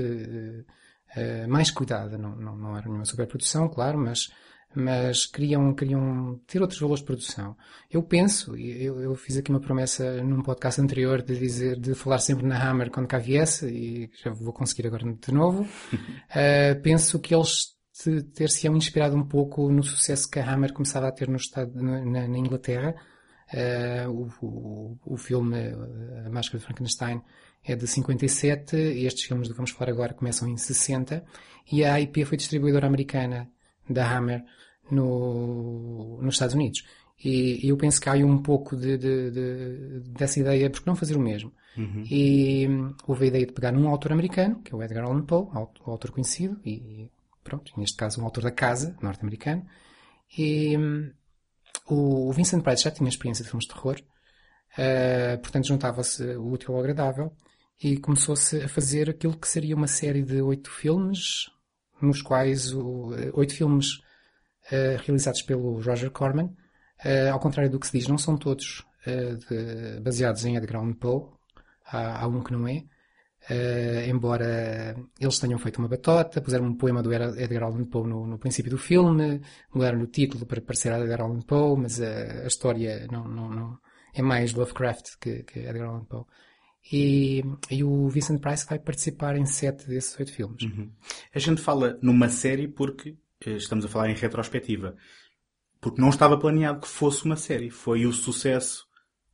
uh, mais cuidada. Não, não, não era nenhuma superprodução, claro, mas mas queriam, queriam ter outros valores de produção. Eu penso, eu, eu fiz aqui uma promessa num podcast anterior de dizer, de falar sempre na Hammer quando cá viesse, e já vou conseguir agora de novo. uh, penso que eles ter-se-ão inspirado um pouco no sucesso que a Hammer começava a ter no estado, na, na Inglaterra. Uh, o, o, o, filme A Máscara de Frankenstein é de 57, e estes filmes de que vamos falar agora começam em 60, e a IP foi distribuidora americana da Hammer no, nos Estados Unidos. E, e eu penso que há aí um pouco de, de, de, dessa ideia, porque não fazer o mesmo? Uhum. E hum, houve a ideia de pegar um autor americano, que é o Edgar Allan Poe, o autor conhecido, e pronto, neste caso um autor da casa, norte-americano, e hum, o Vincent Price já tinha experiência de filmes de terror, uh, portanto juntava-se o útil ao agradável, e começou-se a fazer aquilo que seria uma série de oito filmes, nos quais oito filmes uh, realizados pelo Roger Corman, uh, ao contrário do que se diz, não são todos uh, de, baseados em Edgar Allan Poe, há, há, um que não é, embora eles tenham feito uma batota, puseram um poema do Edgar Allan Poe no, no princípio do filme, mudaram o título para parecer Edgar Allan Poe, mas a, a história não, não, não, é mais Lovecraft que, que Edgar Allan Poe. E, e, o Vincent Price vai participar em sete desses oito filmes. Uhum. A gente fala numa série porque eh, estamos a falar em retrospectiva. Porque não estava planeado que fosse uma série. Foi o sucesso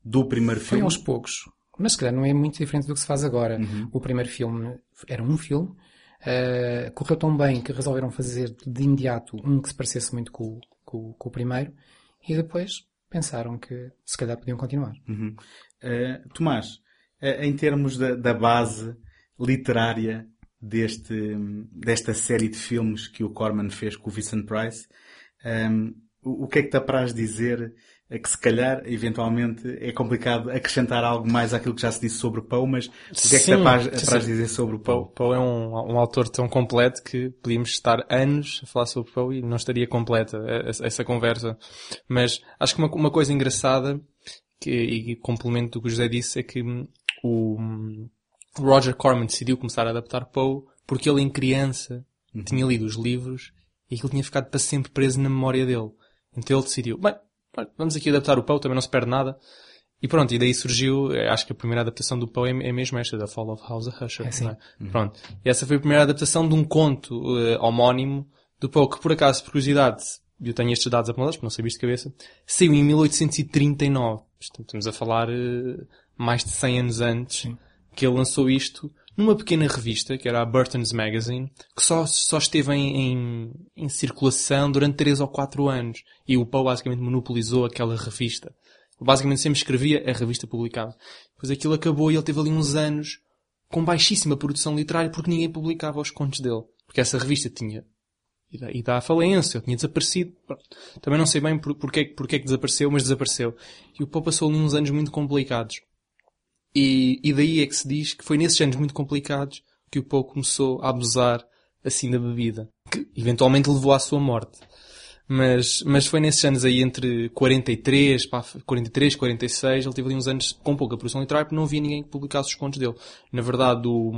do primeiro filme. Foi aos poucos. Mas se calhar não é muito diferente do que se faz agora. Uhum. O primeiro filme era um filme. Uh, correu tão bem que resolveram fazer de imediato um que se parecesse muito com, com, com o primeiro. E depois pensaram que se calhar podiam continuar. Uhum. Uh, Tomás, em termos da, da base literária deste, desta série de filmes que o Corman fez com o Vincent Price. Um, o, o que é que te apraz dizer é que se calhar, eventualmente, é complicado acrescentar algo mais àquilo que já se disse sobre o Poe, mas o que é que te apraz, apraz dizer sobre o Poe? Poe é um, um autor tão completo que podíamos estar anos a falar sobre Poe e não estaria completa essa, essa conversa. Mas acho que uma, uma coisa engraçada que, e complemento do que o José disse é que o, Roger Corman decidiu começar a adaptar Poe porque ele em criança uhum. tinha lido os livros e aquilo tinha ficado para sempre preso na memória dele. Então ele decidiu, bem, vamos aqui adaptar o Poe, também não se perde nada. E pronto, e daí surgiu, eh, acho que a primeira adaptação do Poe é, é mesmo esta, da Fall of House of Usher. É, sim. É? Uhum. Pronto. E essa foi a primeira adaptação de um conto uh, homónimo do Poe, que por acaso, por curiosidade, eu tenho estes dados apontados, porque não sabia de cabeça, saiu em 1839. Estamos a falar uh, mais de 100 anos antes. Sim que ele lançou isto numa pequena revista, que era a Burton's Magazine, que só, só esteve em, em, em circulação durante 3 ou 4 anos. E o Poe basicamente monopolizou aquela revista. Basicamente sempre escrevia, a revista publicava. Depois aquilo acabou e ele teve ali uns anos com baixíssima produção literária porque ninguém publicava os contos dele. Porque essa revista tinha e dá à falência, tinha desaparecido. Também não sei bem porque, porque é que desapareceu, mas desapareceu. E o Poe passou ali uns anos muito complicados. E, e daí é que se diz que foi nesses anos muito complicados que o Poe começou a abusar assim da bebida, que eventualmente levou à sua morte. Mas, mas foi nesses anos aí entre 43, pá, 43, 46, ele teve ali uns anos com pouca produção literária porque não havia ninguém que publicasse os contos dele. Na verdade, o,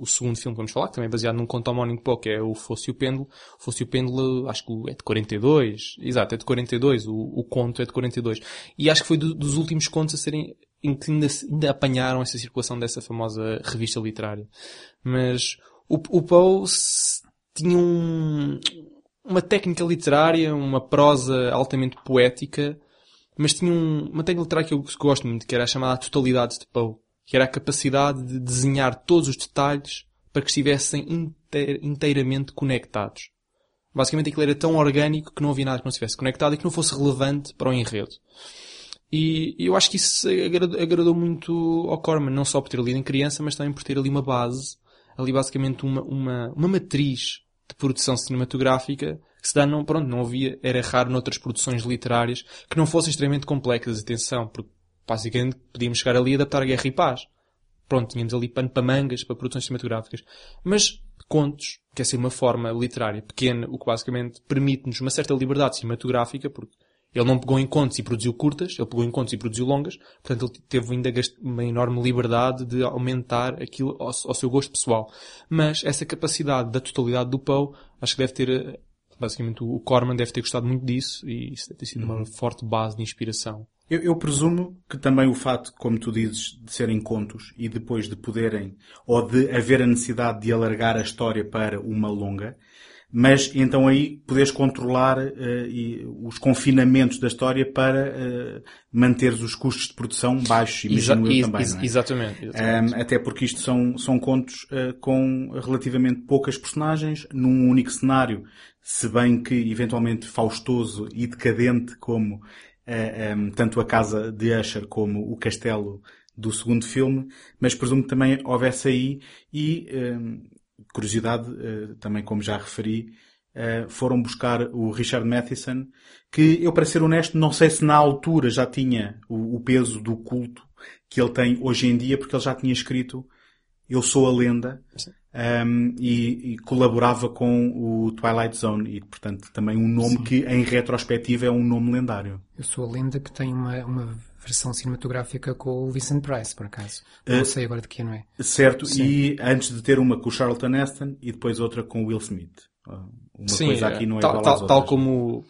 o segundo filme que vamos falar, que também é baseado num conto homónimo Poe, que é o Fosse o Pêndulo. Fosse o Pêndulo, acho que é de 42. Exato, é de 42. O, o conto é de 42. E acho que foi do, dos últimos contos a serem, em que ainda, ainda apanharam essa circulação dessa famosa revista literária. Mas o, o Poe tinha um, uma técnica literária, uma prosa altamente poética, mas tinha um, uma técnica literária que eu gosto muito, que era a chamada totalidade de Poe, que era a capacidade de desenhar todos os detalhes para que estivessem inteir, inteiramente conectados. Basicamente aquilo era tão orgânico que não havia nada que não estivesse conectado e que não fosse relevante para o enredo. E eu acho que isso agradou, agradou muito ao Corman, não só por ter lido em criança, mas também por ter ali uma base, ali basicamente uma, uma, uma matriz de produção cinematográfica que se dá não, pronto, não havia, era raro noutras produções literárias que não fossem extremamente complexas, atenção, porque basicamente podíamos chegar ali e adaptar a Guerra e Paz. Pronto, tínhamos ali pano para mangas para produções cinematográficas. Mas contos, que é ser uma forma literária pequena, o que basicamente permite-nos uma certa liberdade cinematográfica, porque ele não pegou em contos e produziu curtas, ele pegou em contos e produziu longas, portanto ele teve ainda uma enorme liberdade de aumentar aquilo ao, ao seu gosto pessoal. Mas essa capacidade da totalidade do Poe, acho que deve ter, eh, basicamente o Corman deve ter gostado muito disso e isso deve ter sido uma forte base de inspiração. Eu, eu, presumo que também o fato, como tu dizes, de serem contos e depois de poderem, ou de haver a necessidade de alargar a história para uma longa, mas então aí poderes controlar uh, e, os confinamentos da história para uh, manteres os custos de produção baixos, imagino Exa eu também. Ex é? Exatamente. exatamente. Um, até porque isto são, são contos uh, com relativamente poucas personagens, num único cenário, se bem que eventualmente faustoso e decadente como um, tanto a casa de Usher como o castelo do segundo filme, mas presumo que também houvesse aí e um, curiosidade, uh, também como já referi, uh, foram buscar o Richard Matheson, que eu, para ser honesto, não sei se na altura já tinha o, o peso do culto que ele tem hoje em dia, porque ele já tinha escrito Eu Sou a Lenda, um, e, e, colaborava com o Twilight Zone e, portanto, também um nome Sim. que, em retrospectiva, é um nome lendário. Eu sou a lenda que tem uma, uma versão cinematográfica com o Vincent Price, por acaso. Não uh, sei agora de que ano é. Certo, Sim. e antes de ter uma com o Charlton Heston e depois outra com o Will Smith. Ah, uma Sim, coisa aqui não é tal, igual tal, às tal como...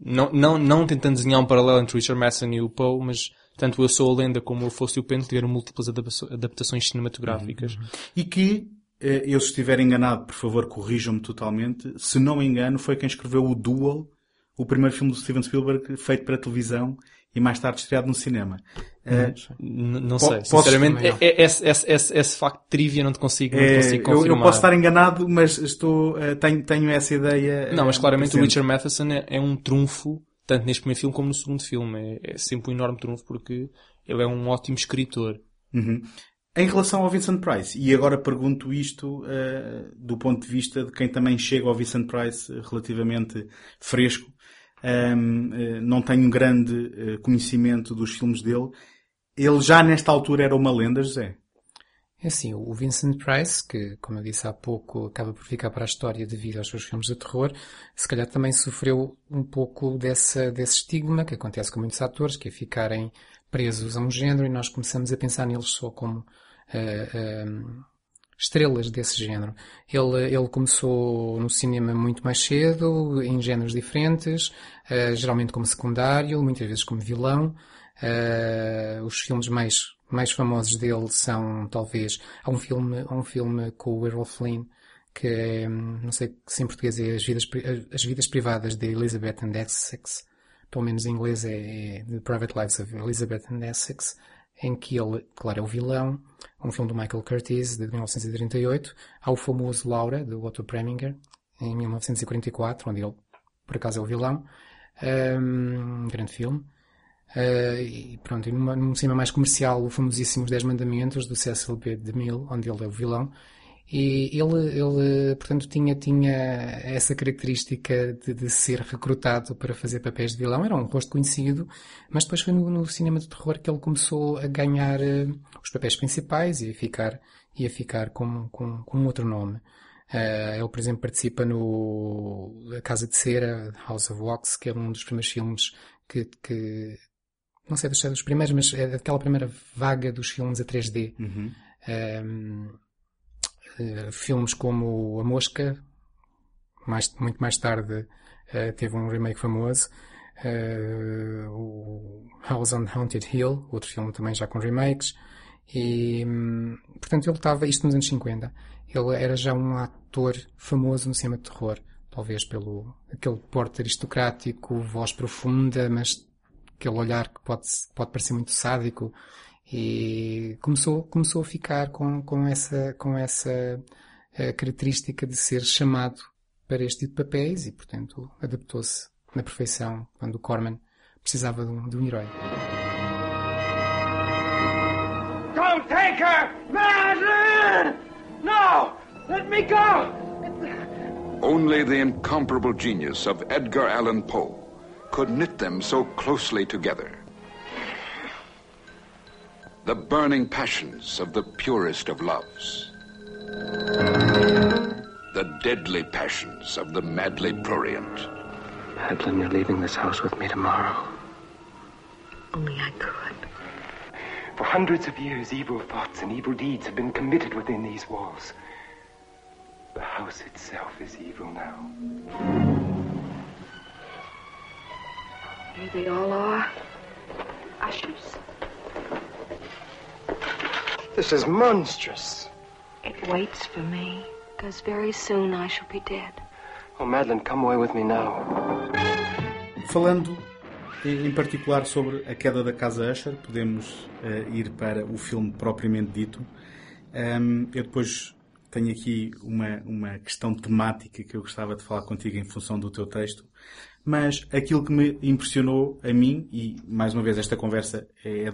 Não, não, não tentando desenhar um paralelo entre Richard Masson e o Poe, mas tanto Eu Sou a Lenda como o Fosse o Pente tiveram múltiplas adaptações cinematográficas. Uhum. E que eh, eu, se estiver enganado, por favor, corrijam-me totalmente. Se não me engano, foi quem escreveu o Duel, o primeiro filme do Steven Spielberg feito para televisão e mais tarde estreado no cinema. Não, uh, não sei, sinceramente, é, é, esse, esse, esse, esse, facto de trivia não te consigo, não te consigo confirmar. Eu, eu, posso estar enganado, mas estou, uh, tenho, tenho essa ideia. Não, mas claramente presente. o Richard Matheson é, é, um trunfo, tanto neste primeiro filme como no segundo filme. É, é, sempre um enorme trunfo porque ele é um ótimo escritor. Uhum. Em relação ao Vincent Price, e agora pergunto isto uh, do ponto de vista de quem também chega ao Vincent Price relativamente fresco, um, uh, não tenho grande uh, conhecimento dos filmes dele. Ele já nesta altura era uma lenda, José? É assim, o Vincent Price, que, como eu disse há pouco, acaba por ficar para a história devido aos seus filmes de terror, se calhar também sofreu um pouco dessa, desse estigma que acontece com muitos atores, que é ficarem presos a um género e nós começamos a pensar neles só como uh, estrelas desse género. Ele, ele começou no cinema muito mais cedo, em géneros diferentes, uh, geralmente como secundário, muitas vezes como vilão. Uh, os filmes mais, mais famosos dele são, talvez, há um filme, um filme com o Errol Flynn, que é, não sei se em português é As Vidas, As Vidas Privadas de Elizabeth and Essex, pelo menos em inglês é, é The Private Lives of Elizabeth and Essex, em que ele, claro, é o vilão, um filme do Michael Curtis, de 1938. Há o famoso Laura, do Otto Preminger, em 1944, onde ele, por acaso, é o vilão. Um grande filme. Uh, e pronto, e numa, num cinema mais comercial, o famosíssimo Os Dez Mandamentos, do Cecil B. DeMille, onde ele é o vilão. E ele, ele portanto, tinha, tinha essa característica de, de, ser recrutado para fazer papéis de vilão. Era um rosto conhecido, mas depois foi no, no cinema de terror que ele começou a ganhar uh, os papéis principais e a ficar, e a ficar com, com, com outro nome. Uh, ele, por exemplo, participa no A Casa de Cera, House of Wax, que é um dos primeiros filmes que, que não sei se é dos primeiros, mas é daquela primeira vaga dos filmes a 3D. Uhum. Um, Uh, filmes como A Mosca, mais, muito mais tarde uh, teve um remake famoso. Uh, o House on Haunted Hill, outro filme também já com remakes. E, um, portanto, ele estava, isto nos anos 50, ele era já um ator famoso no cinema de terror. Talvez pelo aquele porte aristocrático, voz profunda, mas aquele olhar que pode, pode parecer muito sádico. E começou, começou a ficar com, com essa, com essa uh, característica de ser chamado para este tipo de papéis e, portanto, adaptou-se na perfeição quando o Corman precisava de um, de um herói. Don't take her! Madeline! No! Let me go! Only the incomparable genius of Edgar Allan Poe could knit them so closely together. The burning passions of the purest of loves the deadly passions of the madly prurient. Madeline, you're leaving this house with me tomorrow. Only I could. For hundreds of years, evil thoughts and evil deeds have been committed within these walls. The house itself is evil now. Here they all are. Ushers. This is monstrous. It waits for me. because very soon I shall be dead. Oh, Madeline, come away with me now. Falando em particular sobre a queda da Casa Usher, podemos uh, ir para o filme propriamente dito. Um, eu depois tenho aqui uma, uma questão temática que eu gostava de falar contigo em função do teu texto, mas aquilo que me impressionou a mim, e mais uma vez esta conversa é,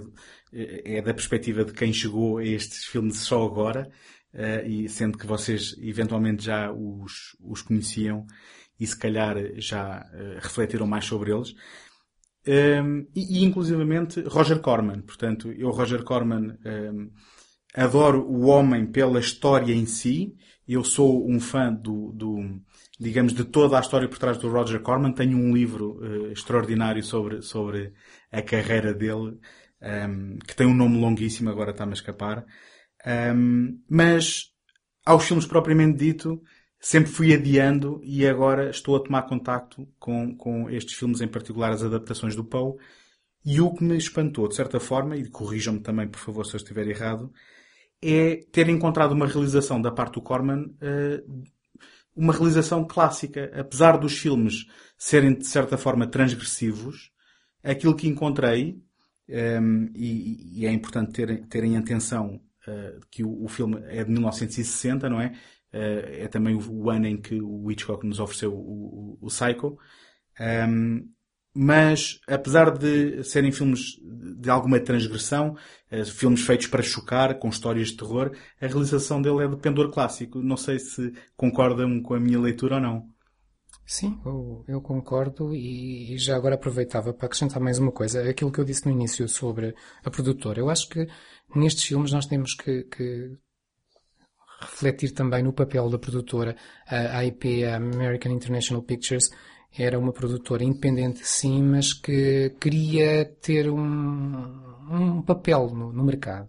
é da perspectiva de quem chegou a estes filmes só agora, uh, e sendo que vocês eventualmente já os, os conheciam e se calhar já uh, refletiram mais sobre eles. Um, ehm, e, e, inclusivamente Roger Corman. Portanto, eu, Roger Corman, um, ehm, adoro o homem pela história em si. Eu sou um fã do, do, digamos, de toda a história por trás do Roger Corman. Tenho um livro uh, extraordinário sobre, sobre a carreira dele, um, ehm, que tem um nome longuíssimo, agora está-me a escapar. Um, mas aos filmes propriamente dito, sempre fui adiando e agora estou a tomar contacto com, com estes filmes, em particular as adaptações do Poe. E o que me espantou, de certa forma, e corrijam-me também, por favor, se eu estiver errado, é ter encontrado uma realização da parte do Corman, uh, uma realização clássica. Apesar dos filmes serem, de certa forma, transgressivos, aquilo que encontrei, um, e, e, é importante terem, terem atenção uh, que o, o, filme é de 1960, não é? Uh, é também o, o, ano em que o Hitchcock nos ofereceu o, o, Psycho. Um, mas, apesar de serem filmes de alguma transgressão, uh, filmes feitos para chocar, com histórias de terror, a realização dele é de pendor clássico. Não sei se concordam com a minha leitura ou não. Sim, eu, eu concordo e, e, já agora aproveitava para acrescentar mais uma coisa. Aquilo que eu disse no início sobre a produtora. Eu acho que nestes filmes nós temos que, que refletir também no papel da produtora. A AIP, a American International Pictures, era uma produtora independente, sim, mas que queria ter um, um papel no, no mercado.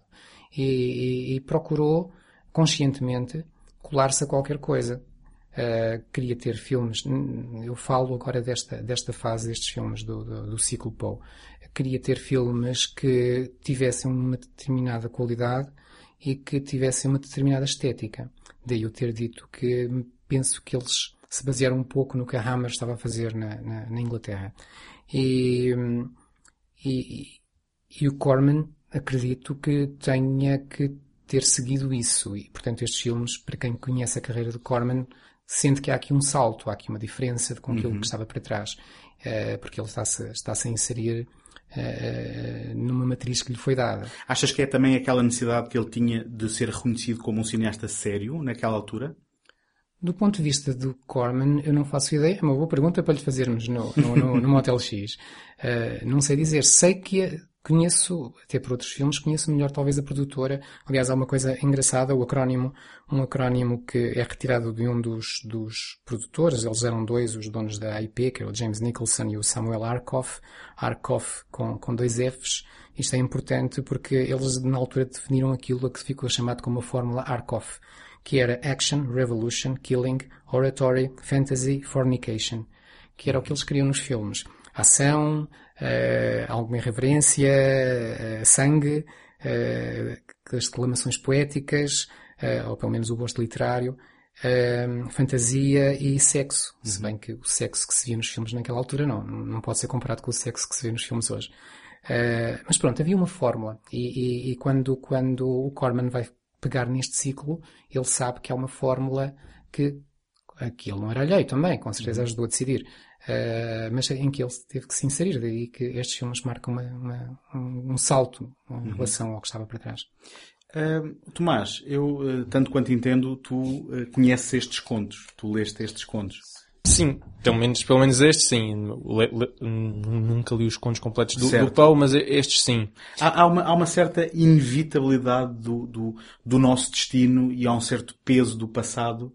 E, e, e, procurou, conscientemente, colar-se a qualquer coisa. Uh, queria ter filmes, eu falo agora desta, desta fase destes filmes do, do, do ciclo Poe queria ter filmes que tivessem uma determinada qualidade e que tivessem uma determinada estética. Daí eu ter dito que penso que eles se basearam um pouco no que a Hammer estava a fazer na, na, na Inglaterra. E, e, e, o Corman, acredito que tenha que ter seguido isso. E, portanto, estes filmes, para quem conhece a carreira de Corman, sente que há aqui um salto, há aqui uma diferença com aquilo uhum. que estava para trás. Uh, porque ele está-se está -se a inserir uh, numa matriz que lhe foi dada. Achas que é também aquela necessidade que ele tinha de ser reconhecido como um cineasta sério naquela altura? Do ponto de vista do Corman, eu não faço ideia. É uma boa pergunta para lhe fazermos no, no, no, no Motel X. Uh, não sei dizer. Sei que Conheço, até por outros filmes, conheço melhor talvez a produtora. Aliás, há uma coisa engraçada, o acrónimo, um acrónimo que é retirado de um dos, dos produtores, eles eram dois, os donos da IP, que era o James Nicholson e o Samuel Arkoff, Arkoff com, com dois Fs. Isto é importante porque eles na altura definiram aquilo que ficou chamado como a fórmula Arkoff, que era Action, Revolution, Killing, Oratory, Fantasy, Fornication, que era o que eles queriam nos filmes. Ação, uh, alguma irreverência, uh, sangue, uh, as declamações poéticas, ou pelo menos o gosto literário, fantasia e sexo. Uhum. Se bem que o sexo que se via nos filmes naquela altura não, não pode ser comparado com o sexo que se vê nos filmes hoje. Mas pronto, havia uma fórmula. E, e, e, quando, quando o Corman vai pegar neste ciclo, ele sabe que há uma fórmula que, que ele não era alheio também, com certeza uhum. ajudou a decidir. Uh, mas em que ele teve que se inserir, daí que estes filmes marcam uma, uma, um salto em uhum. relação ao que estava para trás. Uh, Tomás, eu, uh, tanto quanto entendo, tu conheces estes contos, tu leste estes contos. Sim, pelo menos, pelo menos estes sim. Le, le, nunca li os contos completos do, do Pau, mas estes sim. Há, há, uma, há uma certa inevitabilidade do, do, do nosso destino e há um certo peso do passado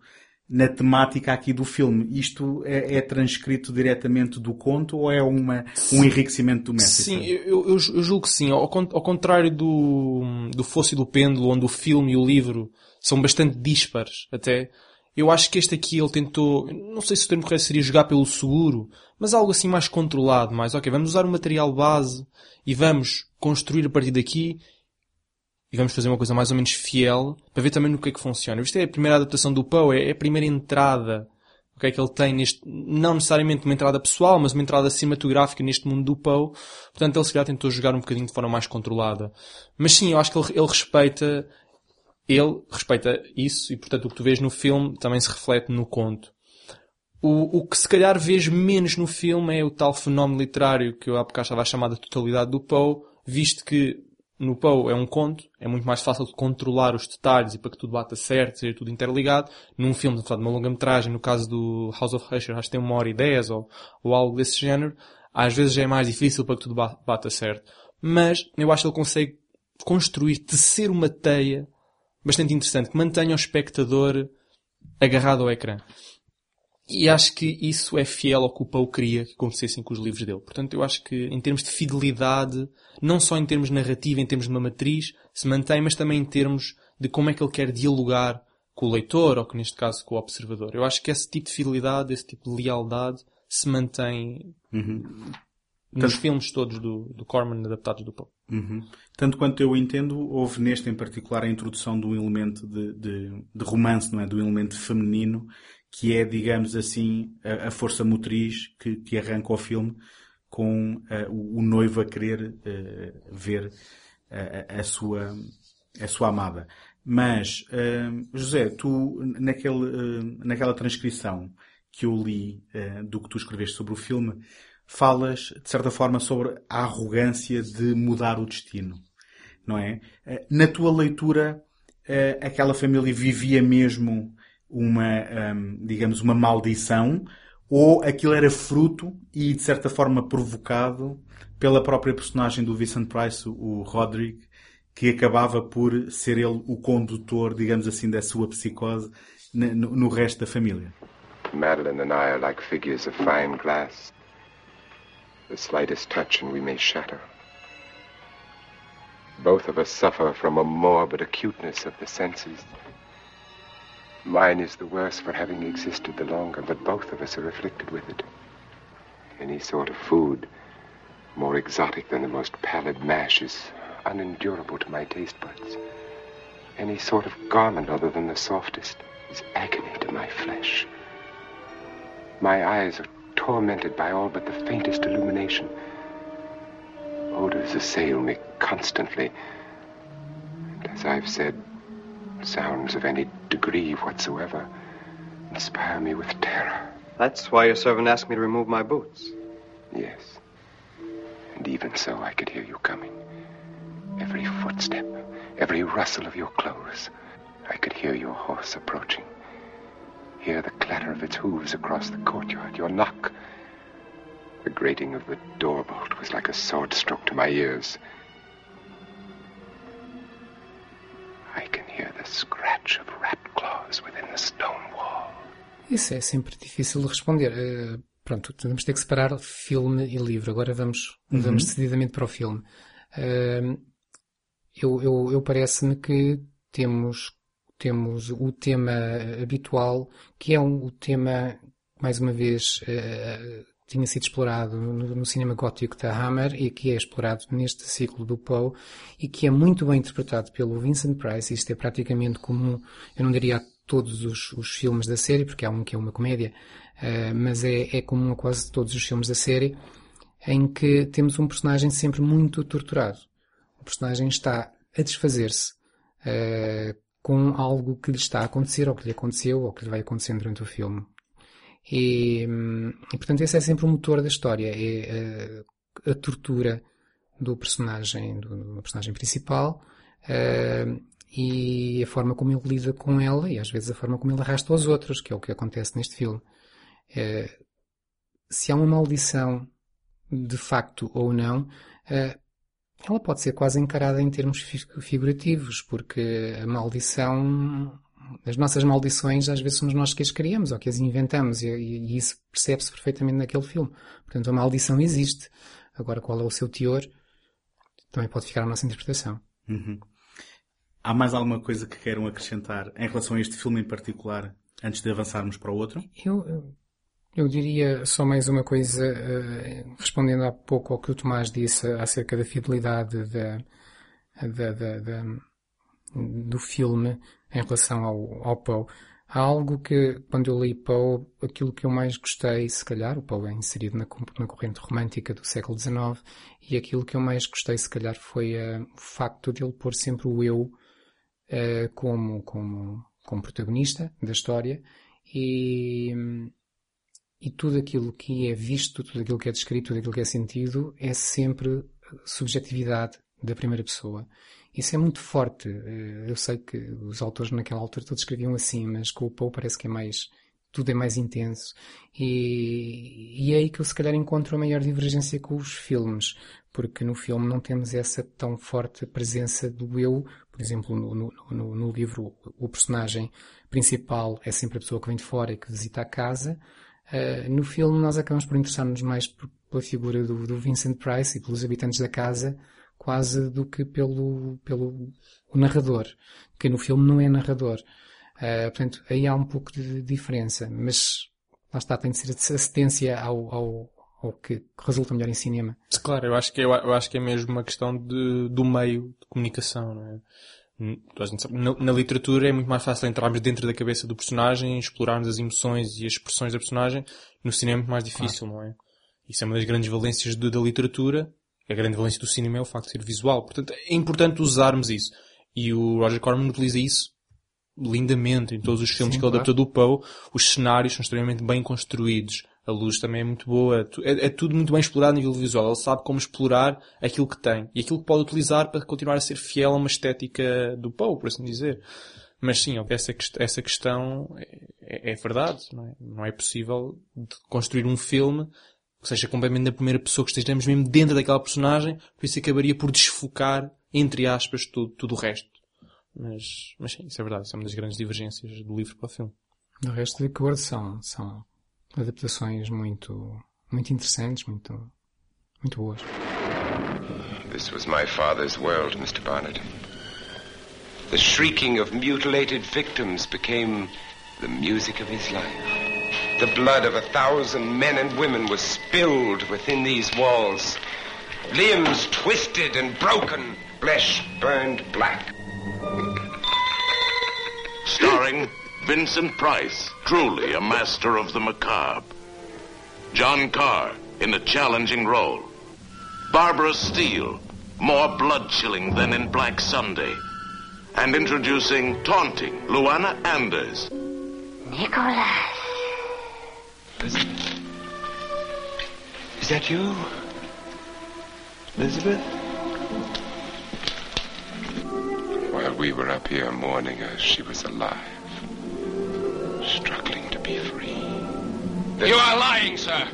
na temática aqui do filme. Isto é, é transcrito diretamente do conto ou é uma, um enriquecimento do Messi? Sim, eu, eu, eu, julgo que sim. Ao, ao contrário do, do Fosse e do Pêndulo, onde o filme e o livro são bastante dispares até, eu acho que este aqui ele tentou, não sei se o termo correto seria jogar pelo seguro, mas algo assim mais controlado, mais, ok, vamos usar o material base e vamos construir a partir daqui e vamos fazer uma coisa mais ou menos fiel para ver também no que é que funciona. Isto é a primeira adaptação do Poe, é a primeira entrada que é que ele tem neste, não necessariamente uma entrada pessoal, mas uma entrada cinematográfica neste mundo do Poe. Portanto, ele se calhar tentou jogar um bocadinho de forma mais controlada. Mas sim, eu acho que ele, ele respeita, ele respeita isso e portanto o que tu vês no filme também se reflete no conto. O, o que se calhar vês menos no filme é o tal fenómeno literário que eu há bocado estava a chamar de totalidade do Poe, visto que no Poe é um conto, é muito mais fácil de controlar os detalhes e para que tudo bata certo, seja tudo interligado. Num filme, de uma longa-metragem, no caso do House of Usher, acho que tem uma hora e dez ou, ou algo desse género, às vezes é mais difícil para que tudo bata certo. Mas eu acho que ele consegue construir, tecer uma teia bastante interessante, que mantenha o espectador agarrado ao ecrã. E acho que isso é fiel ao que o Poe queria que acontecessem com os livros dele. Portanto, eu acho que em termos de fidelidade, não só em termos de narrativa, em termos de uma matriz, se mantém, mas também em termos de como é que ele quer dialogar com o leitor, ou que neste caso com o observador. Eu acho que esse tipo de fidelidade, esse tipo de lealdade, se mantém uhum. nos Tanto... filmes todos do, do Corman adaptados do Poe. Uhum. Tanto quanto eu entendo, houve neste em particular a introdução de um elemento de, de, de romance, não é? Do elemento feminino que é, digamos assim, a, a força motriz que, que, arranca o filme com uh, o, o, noivo a querer uh, ver a, a, sua, a sua amada. Mas, uh, José, tu, naquele, naquela transcrição que eu li do que tu escreveste sobre o filme, falas, de certa forma, sobre a arrogância de mudar o destino. Não é? Na tua leitura, aquela família vivia mesmo uma, um, digamos, uma maldição, ou aquilo era fruto e, de certa forma, provocado pela própria personagem do Vincent Price, o Roderick, que acabava por ser ele o condutor, digamos assim, da sua psicose no, no resto da família. Madeline and I are like figures of fine glass. The slightest touch and we may shatter. Both of us suffer from a morbid acuteness of the senses. Mine is the worse for having existed the longer, but both of us are afflicted with it. Any sort of food more exotic than the most pallid mash is unendurable to my taste buds. Any sort of garment other than the softest is agony to my flesh. My eyes are tormented by all but the faintest illumination. Odors assail me constantly. And as I've said, sounds of any degree whatsoever inspire me with terror. That's why your servant asked me to remove my boots. Yes. And even so, I could hear you coming. Every footstep, every rustle of your clothes. I could hear your horse approaching. Hear the clatter of its hooves across the courtyard, your knock. The grating of the door bolt was like a sword stroke to my ears. I can hear the scratch of rat claws within the stone wall. Isso é sempre difícil de responder. Uh, pronto, vamos ter que separar filme e livro. Agora vamos, uhum. vamos decididamente para o filme. Uh, eu, eu, eu parece-me que temos temos o tema habitual, que é um, o tema, mais uma vez, uh, tinha sido explorado no, no, cinema gótico da Hammer e que é explorado neste ciclo do Poe e que é muito bem interpretado pelo Vincent Price. Isto é praticamente comum, eu não diria a todos os, os filmes da série, porque há um que é uma comédia, uh, mas é, é comum a quase todos os filmes da série, em que temos um personagem sempre muito torturado. O personagem está a desfazer-se uh, com algo que lhe está a acontecer, ou que lhe aconteceu, ou que lhe vai acontecendo durante o filme. E, e portanto, esse é sempre o motor da história. É a, a tortura do personagem, do, do personagem principal, uh, e a forma como ele lida com ela, e às vezes a forma como ele arrasta os outros, que é o que acontece neste filme. Uh, se há uma maldição, de facto ou não, uh, ela pode ser quase encarada em termos figurativos, porque a maldição as nossas maldições às vezes somos nós que as criamos ou que as inventamos e, e isso percebe-se perfeitamente naquele filme. Portanto, a maldição existe. Agora, qual é o seu teor? Também pode ficar a nossa interpretação. Uhum. Há mais alguma coisa que queiram acrescentar em relação a este filme em particular, antes de avançarmos para o outro? Eu, eu diria só mais uma coisa, uh, respondendo há pouco ao que o Tomás disse acerca da fidelidade da, da, da, da do filme em relação ao, ao Poe. Há algo que, quando eu li Poe, aquilo que eu mais gostei, se calhar, o Poe é inserido na, na corrente romântica do século XIX, e aquilo que eu mais gostei, se calhar, foi uh, o facto de ele pôr sempre o eu uh, como, como, como protagonista da história, e, e tudo aquilo que é visto, tudo aquilo que é descrito, tudo aquilo que é sentido, é sempre subjetividade da primeira pessoa. Isso é muito forte. Eh, eu sei que os autores naquela altura todos escreviam assim, mas com o Poe parece que é mais, tudo é mais intenso. E, e é aí que eu se calhar encontro a maior divergência com os filmes, porque no filme não temos essa tão forte presença do eu. Por exemplo, no, no, no livro, o personagem principal é sempre a pessoa que vem de fora e que visita a casa. Uh, no filme nós acabamos por interessar-nos mais pela figura do, do Vincent Price e pelos habitantes da casa, quase do que pelo, pelo o narrador, que no filme não é narrador. Uh, portanto, aí há um pouco de diferença, mas lá está, tem de ser assistência ao, ao, ao que resulta melhor em cinema. Claro, eu acho que é, eu acho que é mesmo uma questão de, do meio de comunicação, não é? Na, na, literatura é muito mais fácil entrarmos dentro da cabeça do personagem, explorarmos as emoções e as expressões da personagem. No cinema é muito mais difícil, claro. não é? Isso é uma das grandes valências de, da literatura a grande valência do cinema é o facto de ser visual. Portanto, é importante usarmos isso. E o Roger Corman utiliza isso lindamente em todos os filmes Sim, que ele claro. adaptou do Poe. Os cenários são extremamente bem construídos. A luz também é muito boa. É, é, tudo muito bem explorado a nível visual. Ele sabe como explorar aquilo que tem. E aquilo que pode utilizar para continuar a ser fiel a uma estética do Poe, por assim dizer. Mas sim, essa, essa questão é, é verdade. Não é? não é possível construir um filme que seja completamente na primeira pessoa, que estejamos mesmo dentro daquela personagem, por isso acabaria por desfocar, entre aspas, tudo, tudo o resto. Mas, mas sim, isso é verdade, isso é uma das grandes divergências do livro para o filme. O resto de acordo são, são adaptações muito, muito interessantes, muito, muito boas. This was my father's world, Mr. Barnett. The shrieking of mutilated victims became the music of his life. The blood of a thousand men and women was spilled within these walls. Limbs twisted and broken, flesh burned black. Starring Vincent Price, truly a master of the macabre. John Carr in a challenging role. Barbara Steele, more blood-chilling than in Black Sunday. And introducing taunting Luana Anders. Nicholas. Elizabeth? Is that you? Elizabeth? While we were up here mourning her, uh, she was alive. Struggling to be free. You are lying, sir!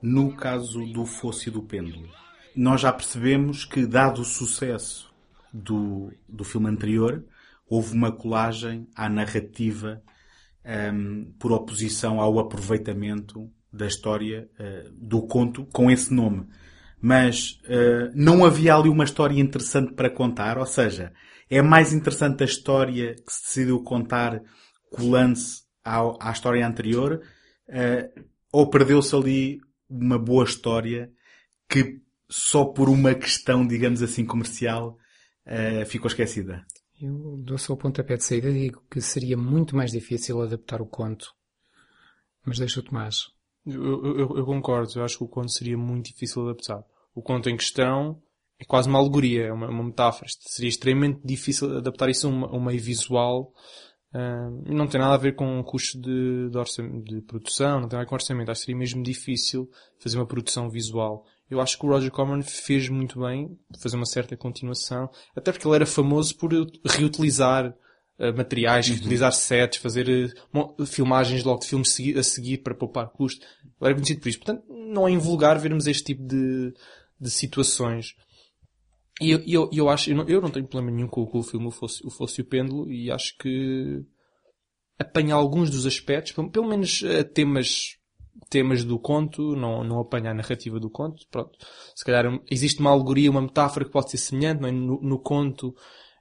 No caso do fosso e do pêndulo, nós já percebemos que, dado o sucesso do, do filme anterior, houve uma colagem à narrativa um, ehm, por oposição ao aproveitamento da história uh, do conto com esse nome. Mas uh, não havia ali uma história interessante para contar, ou seja, é mais interessante a história que se decidiu contar colando-se à, à história anterior uh, ou perdeu-se ali uma boa história que só por uma questão, digamos assim, comercial uh, ficou esquecida? Eu dou só o pontapé de saída e digo que seria muito mais difícil adaptar o conto. Mas deixa o Tomás. Eu, eu, eu, concordo. Eu acho que o conto seria muito difícil de adaptar. O conto em questão é quase uma alegoria, é uma, uma metáfora. Seria extremamente difícil adaptar isso a, uma, a um meio visual. Uh, não tem nada a ver com o custo de, de, de, produção, não tem nada a ver com orçamento. Acho que seria mesmo difícil fazer uma produção visual. Eu acho que o Roger Corman fez muito bem fazer uma certa continuação, até porque ele era famoso por reutilizar uh, materiais, uhum. reutilizar sets, fazer uh, filmagens logo de filmes a seguir para poupar custo. Ele era conhecido por isso. Portanto, não é invulgar vermos este tipo de, de situações. E eu, eu, eu acho, eu não, eu não tenho problema nenhum com, com o filme o Fosse, o Fosse o Pêndulo e acho que apanha alguns dos aspectos, pelo, pelo menos uh, temas temas do conto, não, não apanha a narrativa do conto. Pronto. Se calhar existe uma alegoria, uma metáfora que pode ser semelhante. É? No, no, conto,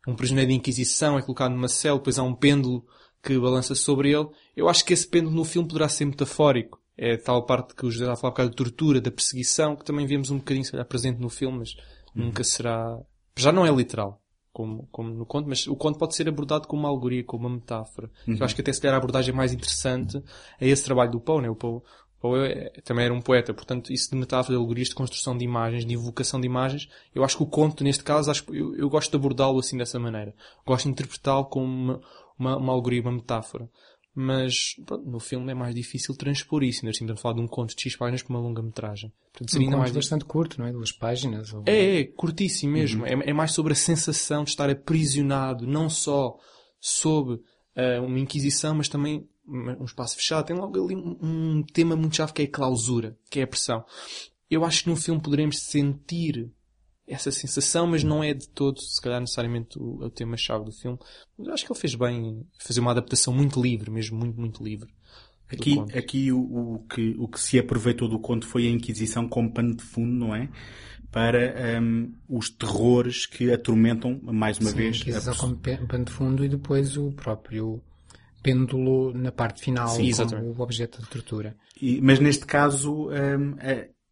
um prisioneiro de Inquisição é colocado numa cela, depois há um pêndulo que balança sobre ele. Eu acho que esse pêndulo no filme poderá ser metafórico. É tal parte que o José a falar um bocado de tortura, da perseguição, que também vemos um bocadinho, se calhar, presente no filme, mas. Nunca será... Já não é literal como, como no conto, mas o conto pode ser abordado como uma alegoria, como uma metáfora. Uhum. Eu acho que até se calhar a abordagem mais interessante é esse trabalho do Poe, né? O Poe, Poe é, também era um poeta, portanto, isso de metáfora, de alegorias, de construção de imagens, de invocação de imagens, eu acho que o conto, neste caso, acho, eu, eu gosto de abordá-lo assim dessa maneira. Gosto de interpretá-lo como uma, uma, uma alegoria, uma metáfora. Mas pronto, no filme é mais difícil transpor isso. Ainda assim, estamos a falar de um conto de X páginas com uma longa-metragem. seria um conto mais... bastante curto, não é? Duas páginas. Ou... É, é, curtíssimo mesmo. Uhum. É, é, mais sobre a sensação de estar aprisionado, não só sob uh, uma inquisição, mas também um espaço fechado. Tem logo ali um, um tema muito chave que é a clausura, que é a pressão. Eu acho que no filme poderemos sentir essa sensação, mas não é de todo, se calhar, necessariamente o, o tema-chave do filme. Mas acho que ele fez bem fazer uma adaptação muito livre, mesmo muito, muito livre. Aqui, aqui o, o, que, o que se aproveitou do conto foi a Inquisição como pano de fundo, não é? Para um, os terrores que atormentam, mais uma Sim, vez... a Inquisição a... como pano de fundo e depois o próprio pêndulo na parte final Sim, como o objeto de tortura. E, mas neste caso, um,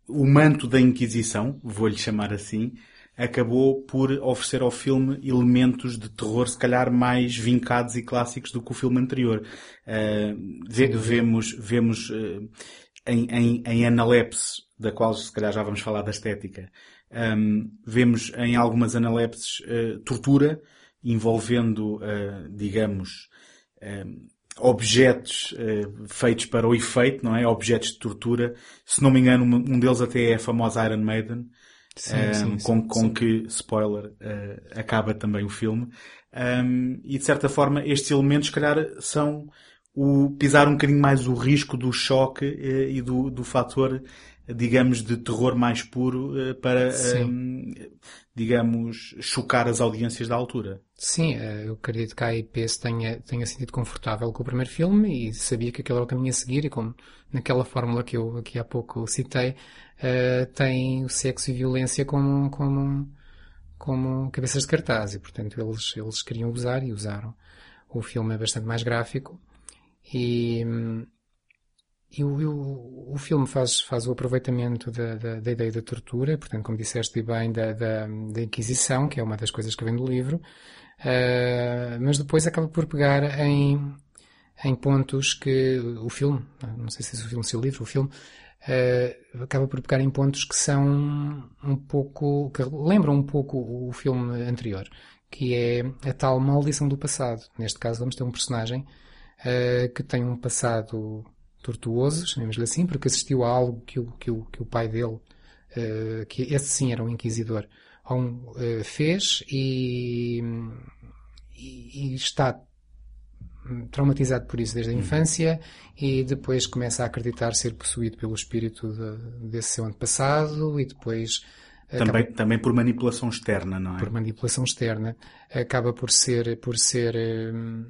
o manto da Inquisição, vou-lhe chamar assim, acabou por oferecer ao filme elementos de terror se calhar mais vincados e clássicos do que o filme anterior. Uh, ve vemos, vemos uh, em, em, em analepse, da qual se calhar já vamos falar da estética, um, vemos em algumas analepses uh, tortura envolvendo, digamos, objetos uh, feitos para o efeito, não é? Objetos de tortura. Se não me engano, um deles até é a famosa Iron Maiden. Sim, um, eh, sim, com, sim, com que, spoiler, uh, acaba também o filme. Um, e de certa forma, estes elementos, se calhar, são o pisar um bocadinho mais o risco do choque uh, e do, do fator, digamos, de terror mais puro para, um, digamos, chocar as audiências da altura. Sim, eh, eu acredito que a IP se tenha, tenha sentido confortável com o primeiro filme e sabia que aquele era o caminho a seguir e como naquela fórmula que eu aqui há pouco citei, uh, tem o sexo e violência como, como, como cabeças de cartaz e portanto eles, eles queriam usar e usaram. O filme é bastante mais gráfico e, e o, o, filme faz, faz o aproveitamento da, da, da, ideia da tortura, portanto, como disseste bem, da, da, da Inquisição, que é uma das coisas que vem do livro, Uh, mas depois acaba por pegar em, em pontos que o filme, não sei se é o filme, se é o livro, o filme, uh, acaba por pegar em pontos que são um pouco, que lembram um pouco o filme anterior, que é a tal maldição do passado. Neste caso vamos ter um personagem uh, que tem um passado tortuoso, chamemos-lhe assim, porque assistiu a algo que o, que o, que o pai dele, que esse sim era um inquisidor, um, fez e e, está traumatizado por isso desde a uhum. infância e depois começa a acreditar ser possuído pelo espírito de, desse seu antepassado e depois também, acaba, também por manipulação externa, não é? Por manipulação externa. Acaba por ser, por ser, hum,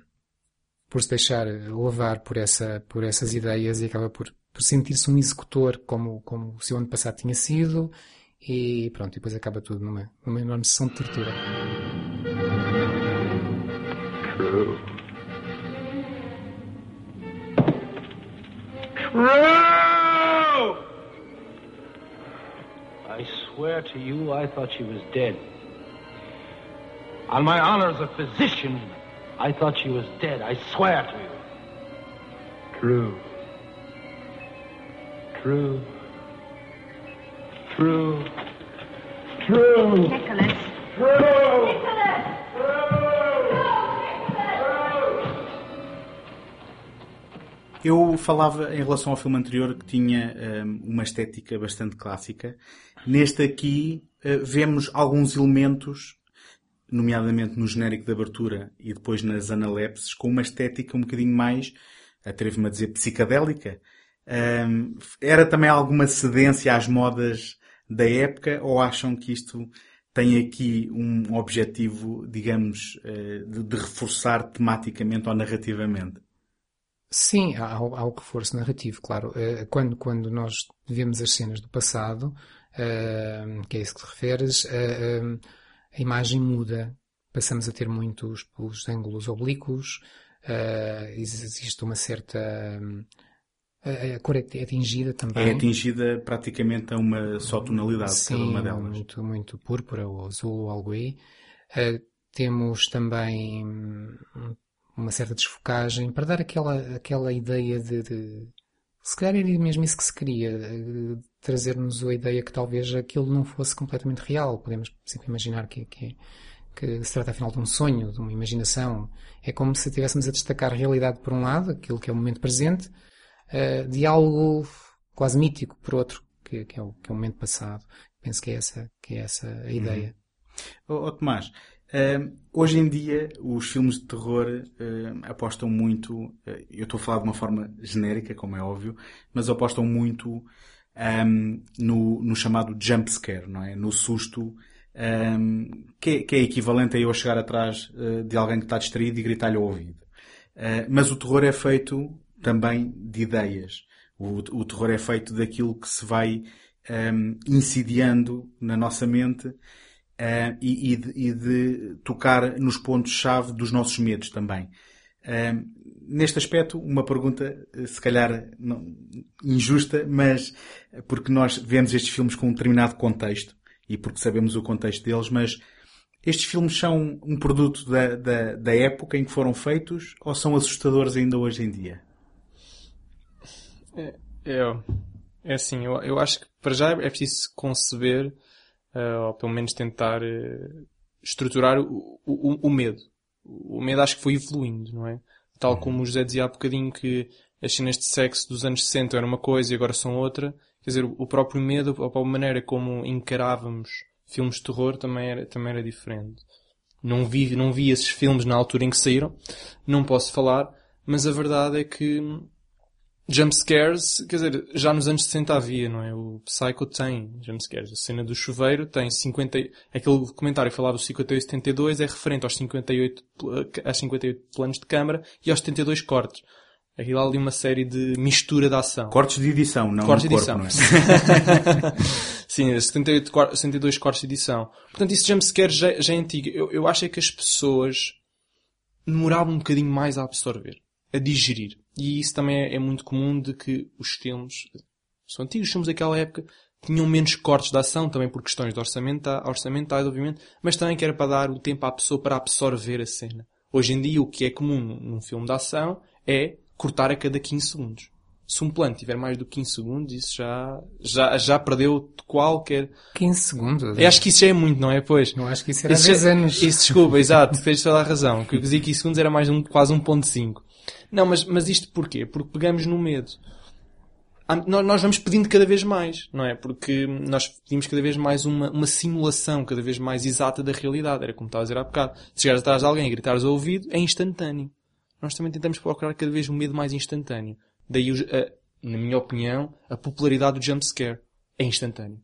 por se deixar levar por essa, por essas ideias e acaba por, por sentir-se um executor como, como o seu ano passado tinha sido e pronto, e depois acaba tudo numa, numa enorme sessão de tortura. True. True! I swear to you, I thought she was dead. On my honor as a physician, I thought she was dead. I swear to you. True. True. True. True. Nicholas. True. Eu falava em relação ao filme anterior que tinha hum, uma estética bastante clássica. Neste aqui uh, vemos alguns elementos, nomeadamente no genérico de abertura e depois nas analepses, com uma estética um bocadinho mais, atrevo-me a dizer, psicadélica. Hum, era também alguma cedência às modas da época ou acham que isto tem aqui um objetivo, digamos, uh, de, de reforçar tematicamente ou narrativamente? Sim, há, há o reforço narrativo, claro. Eh, Quando, quando nós vemos as cenas do passado, eh, que é isso que te referes, eh, eh, a imagem muda. Passamos a ter muitos os ângulos oblíquos, eh, existe uma certa... eh, A cor é é atingida também. É atingida praticamente a uma só tonalidade, Sim, cada uma delas. muito, muito púrpura ou azul ou algo aí. Eh, temos também uma certa desfocagem para dar aquela, aquela ideia de, de- se calhar era mesmo isso que se queria, eh, trazer-nos a ideia que talvez aquilo não fosse completamente real. Podemos sempre imaginar que, que, que se trata afinal de um sonho, de uma imaginação. É como se estivéssemos a destacar a realidade por um lado, aquilo que é o momento presente, eh, de algo quase mítico por outro, que, que é, o, que é o momento passado. Penso que é essa, que é essa a ideia. Ó ó, Tomás, hoje em dia os filmes de terror hum, apostam muito, eh, eu estou a falar de uma forma genérica, como é óbvio, mas apostam muito hum, no, no chamado jump scare, não é? No susto, hum, que, é, que é equivalente a eu chegar atrás eh, de alguém que está distraído e gritar-lhe ao ouvido. Eh, mas o terror é feito também de ideias. O, o terror é feito daquilo que se vai hum, insidiando na nossa mente eh, e, e de, e de tocar nos pontos-chave dos nossos medos também. Eh, neste aspecto, uma pergunta, eh, se calhar não- injusta, mas porque nós vemos estes filmes com um determinado contexto e porque sabemos o contexto deles, mas estes filmes são um produto da, da, da época em que foram feitos ou são assustadores ainda hoje em dia? É, é, é assim, eu, eu acho que para já é preciso conceber, eh, ou pelo menos tentar eh, estruturar o, o, o medo. O medo acho que foi evoluindo, não é? Tal como o José dizia há bocadinho que as cenas de sexo dos anos 60 eram uma coisa e agora são outra. Quer dizer, o próprio medo, a própria maneira como encarávamos filmes de terror também era, também era diferente. Não vi, não vi esses filmes na altura em que saíram, não posso falar, mas a verdade é que jump scares, quer dizer, já nos anos 60 havia, não é? O Psycho tem jump scares. A cena do chuveiro tem 50, aquele comentário que falava do 58 e 72 é referente aos 58, pl- às 58 planos de câmara e aos 72 cortes. Aquilo ali uma série de mistura de ação. Cortes de edição, não Cortes de corpo, edição. não é? Sim, 78, cor- 72 cortes de edição. Portanto, isso jumpscare já, já é antigo. Eu, eu acho é que as pessoas demoravam um bocadinho mais a absorver, a digerir. E isso também é, é muito comum de que os filmes, são antigos, os filmes daquela época, tinham menos cortes de ação, também por questões de orçamenta, orçamentais, obviamente, mas também que era para dar o tempo à pessoa para absorver a cena. Hoje em dia, o que é comum num- filme de ação é cortar a cada 15 segundos. Se um plano tiver mais do que 15 segundos, isso já, já, já perdeu qualquer... 15 segundos. Eu acho que isso já é muito, não é? Pois. Não acho que isso era Isso 10 já- anos. Isso, desculpa, exato, tens toda a razão. Que eu dizia 15 segundos era mais um, quase 1.5. Não, mas, mas isto porquê? Porque pegamos no medo. Nós, vamos pedindo cada vez mais, não é? Porque nós pedimos cada vez mais uma, uma simulação cada vez mais exata da realidade. Era como estava a dizer há bocado. Se chegares atrás de alguém e gritares ao ouvido, é instantâneo. Nós também tentamos procurar cada vez um medo mais instantâneo. Daí, a- na minha opinião, a popularidade do jumpscare. É instantâneo.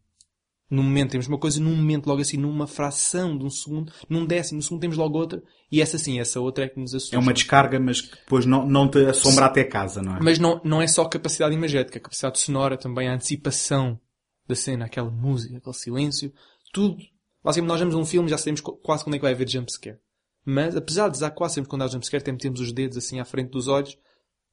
Num momento temos uma coisa, num momento logo assim, numa fração de um segundo, num décimo segundo temos logo outra, e essa sim, essa outra é que nos assusta. É uma descarga, mas que depois não, não te assombra até casa, não é? Mas não, não é só capacidade imagética, a capacidade sonora também, a antecipação da cena, aquela música, aquele silêncio, tudo. Basicamente nós vemos um filme já sabemos qu- quase quando é que vai haver jumpscare. Mas, apesar de dar quase sempre quando há jumpscare, sempre temos os dedos assim à frente dos olhos,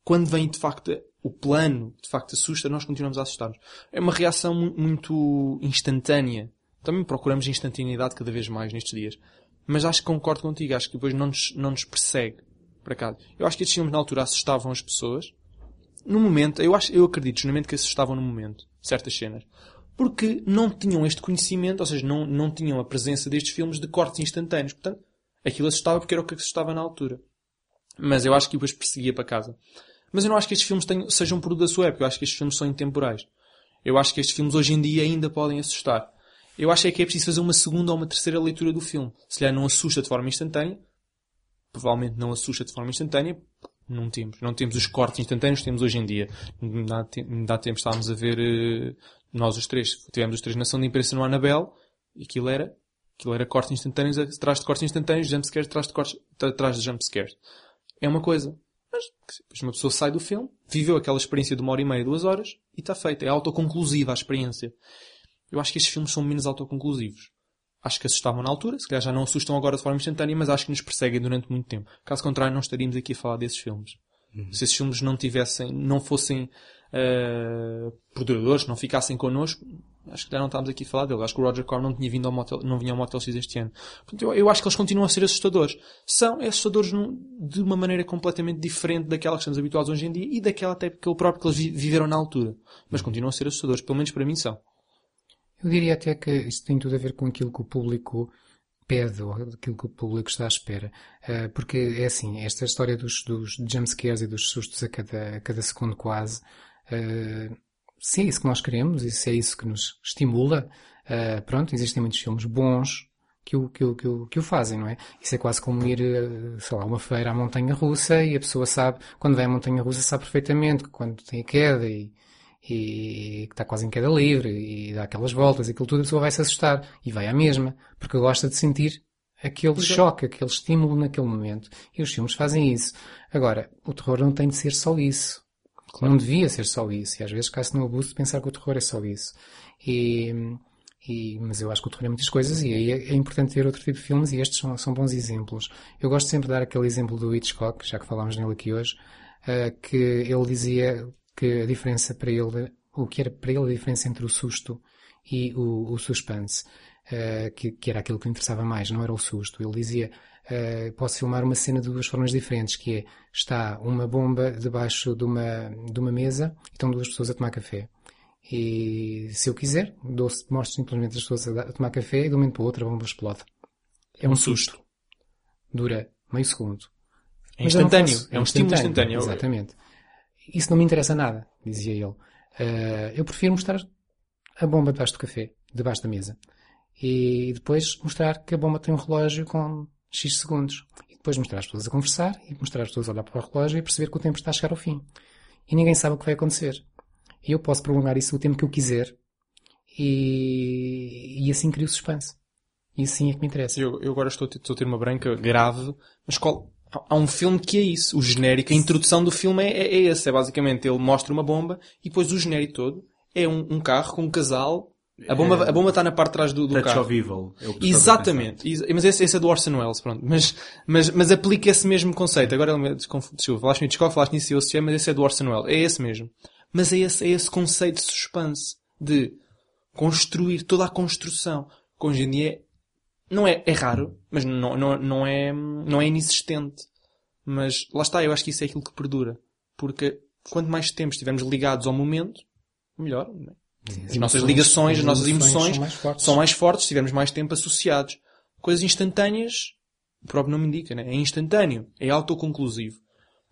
quando vem de facto o plano, de facto assusta, nós continuamos a assustar-nos. É uma reação muito instantânea. Também procuramos instantaneidade cada vez mais nestes dias. Mas acho que concordo contigo, acho que depois não nos, não nos persegue para cá. Eu acho que estes filmes na altura assustavam as pessoas. No momento, eu acho, eu acredito genuinamente que assustavam no momento, certas cenas. Porque não tinham este conhecimento, ou seja, não, não tinham a presença destes filmes de cortes instantâneos. Portanto, aquilo assustava porque era o que assustava na altura. Mas eu acho que depois perseguia para casa. Mas eu não acho que estes filmes tenham, sejam produto da sua época. Eu acho que estes filmes são intemporais. Eu acho que estes filmes hoje em dia ainda podem assustar. Eu acho é que é preciso fazer uma segunda ou uma terceira leitura do filme. Se calhar não assusta de forma instantânea. Provavelmente não assusta de forma instantânea. Não temos. Não temos os cortes instantâneos que temos hoje em dia. Dá, dá tempo estávamos a ver, uh, nós os três, tivemos os três nação de imprensa no Anabel, e aquilo era, aquilo era cortes instantâneos atrás de cortes instantâneos, jumpscares atrás de cortes, atrás de jumpscares. É uma coisa. Mas depois uma pessoa sai do filme, viveu aquela experiência de uma hora e meia, duas horas, e está feita. É autoconclusiva a experiência. Eu acho que estes filmes são menos autoconclusivos. Acho que assustavam na altura, se calhar já não assustam agora de forma instantânea, mas acho que nos perseguem durante muito tempo. Caso contrário, não estaríamos aqui a falar desses filmes. Uhum. Se esses filmes não tivessem, não fossem uh, perdedores, não ficassem connosco, acho que já não estávamos aqui a falar dele. Acho que o Roger Corman não tinha vindo ao Motel, não vinha ao Motel X este ano. Portanto, eu, eu, acho que eles continuam a ser assustadores. São assustadores num, de uma maneira completamente diferente daquela que estamos habituados hoje em dia e daquela até que, próprio que eles viveram na altura. Mas continuam a ser assustadores. Pelo menos para mim são. Eu diria até que isto tem tudo a ver com aquilo que o público pede ou aquilo que o público está à espera. Uh, porque é assim, esta história dos, dos jumpscares e dos sustos a cada, a cada segundo quase, uh, se é isso que nós queremos e se é isso que nos estimula, uh, pronto, existem muitos filmes bons que o, que, o, que, o, que o fazem, não é? Isso é quase como ir, sei lá, uma feira à montanha russa e a pessoa sabe, quando vai à montanha russa sabe perfeitamente que quando tem a queda e e que está quase em queda livre e dá aquelas voltas e aquilo tudo, a pessoa vai se assustar e vai à mesma, porque gosta de sentir aquele Exato. choque, aquele estímulo naquele momento. E os filmes fazem isso. Agora, o terror não tem de ser só isso. Não devia ser só isso. E às vezes cai-se no abuso de pensar que o terror é só isso. E, e, mas eu acho que o terror é muitas coisas e aí é, é, importante ter outro tipo de filmes e estes são, são bons exemplos. Eu gosto sempre de dar aquele exemplo do Hitchcock, já que falámos nele aqui hoje, uh, que ele dizia que a diferença para ele, o que era para ele a diferença entre o susto e o, o suspense, uh, que, que, era aquilo que lhe interessava mais, não era o susto. Ele dizia, uh, posso filmar uma cena de duas formas diferentes, que é, está uma bomba debaixo de uma, de uma mesa e estão duas pessoas a tomar café. E se eu quiser, dou mostro simplesmente as pessoas a, tomar café e de um momento para o outro a bomba explode. É um susto. Dura meio segundo. É instantâneo. É um estímulo instantâneo. Exatamente. Isso não me interessa nada, dizia ele. Uh, eu prefiro mostrar a bomba debaixo do café, debaixo da mesa. E depois mostrar que a bomba tem um relógio com X segundos. E depois mostrar as pessoas a conversar e mostrar as pessoas a olhar para o relógio e perceber que o tempo está a chegar ao fim. E ninguém sabe o que vai acontecer. E eu posso prolongar isso o tempo que eu quiser e, e assim crio suspense. E assim é que me interessa. Eu, eu agora estou, estou a ter uma branca grave, mas qual, há um filme que é isso. O genérico, a introdução do filme é, é, é esse. É basicamente ele mostra uma bomba e depois o genérico todo é um, um carro com um casal. A bomba, é, a bomba está na parte de trás do, do carro. of Evil. É Exatamente. Mas esse, esse, é do Orson Welles, pronto. Mas, mas, mas aplica esse mesmo conceito. Agora ele me desconfundiu. Falaste em Hitchcock, falaste nisso e eu mas esse é do Orson Welles. É esse mesmo. Mas é esse, é esse conceito de suspense. De construir toda a construção. Que hoje em dia não é, é raro, mas não, não, não, é, não é inexistente. Mas lá está, eu acho que isso é aquilo que perdura. Porque quanto mais tempo estivermos ligados ao momento, melhor. É? As nossas ligações, as nossas emoções, são, mais são mais fortes se tivermos mais tempo associados. Coisas instantâneas, o próprio nome indica, né? é instantâneo, é autoconclusivo.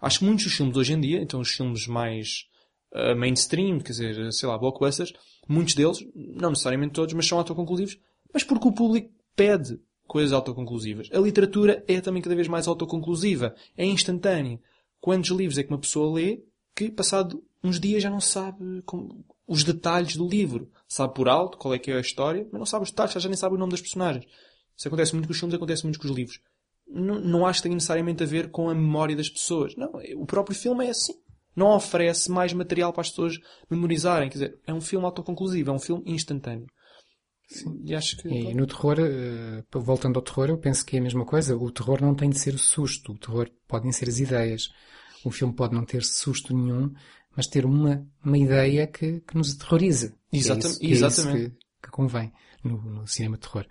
Acho que muitos dos filmes hoje em dia, então os filmes mais uh, mainstream, quer dizer, sei lá, blockbusters, muitos deles, não necessariamente todos, mas são autoconclusivos, mas porque o público pede coisas autoconclusivas. A literatura é também cada vez mais autoconclusiva. É instantânea. Quantos livros é que uma pessoa lê que, passado uns dias, já não sabe como, os detalhes do livro? Sabe por alto qual é que é a história, mas não sabe os detalhes, já nem sabe o nome das personagens. Isso acontece muito com os filmes, acontece muito com os livros. Não, não acho que tenha necessariamente a ver com a memória das pessoas. Não, o próprio filme é assim. Não oferece mais material para as pessoas memorizarem. Quer dizer, é um filme autoconclusivo, é um filme instantâneo. Sim. E acho que. E no terror, eh, voltando ao terror, eu penso que é a mesma coisa. O terror não tem de ser o susto. O terror podem ser as ideias. O filme pode não ter susto nenhum, mas ter uma, uma ideia que, que nos aterroriza. Exata- é isso, que é exatamente. isso que, que convém no, no cinema de terror.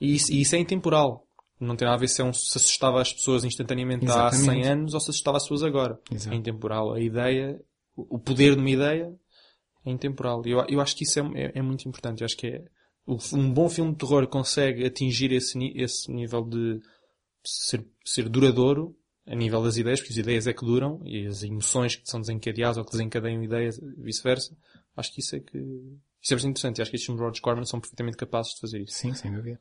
E isso, e isso é intemporal. Não tem nada a ver se, é um, se assustava as pessoas instantaneamente há Exatamente. 100 anos ou se assustava as pessoas agora. Exato. É intemporal. A ideia, o poder de uma ideia é intemporal. Eu, eu acho que isso é, é, é muito importante. Eu acho que é, um bom filme de terror consegue atingir esse, esse nível de ser, ser duradouro a nível das ideias, porque as ideias é que duram e as emoções que são desencadeadas ou que desencadeiam ideias e vice-versa. Acho que isso é que, isso é bastante interessante. E acho que estes filmes de Roger Corman são perfeitamente capazes de fazer isso. Sim, sem dúvida.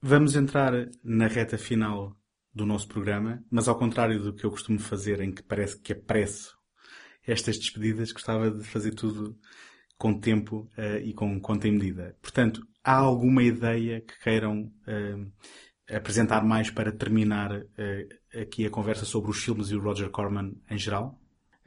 Vamos entrar na reta final do nosso programa, mas ao contrário do que eu costumo fazer, em que parece que apresso estas despedidas, gostava de fazer tudo com tempo eh, e com conta e medida. Portanto, há alguma ideia que queiram eh, apresentar mais para terminar eh, aqui a conversa sobre os filmes e o Roger Corman em geral?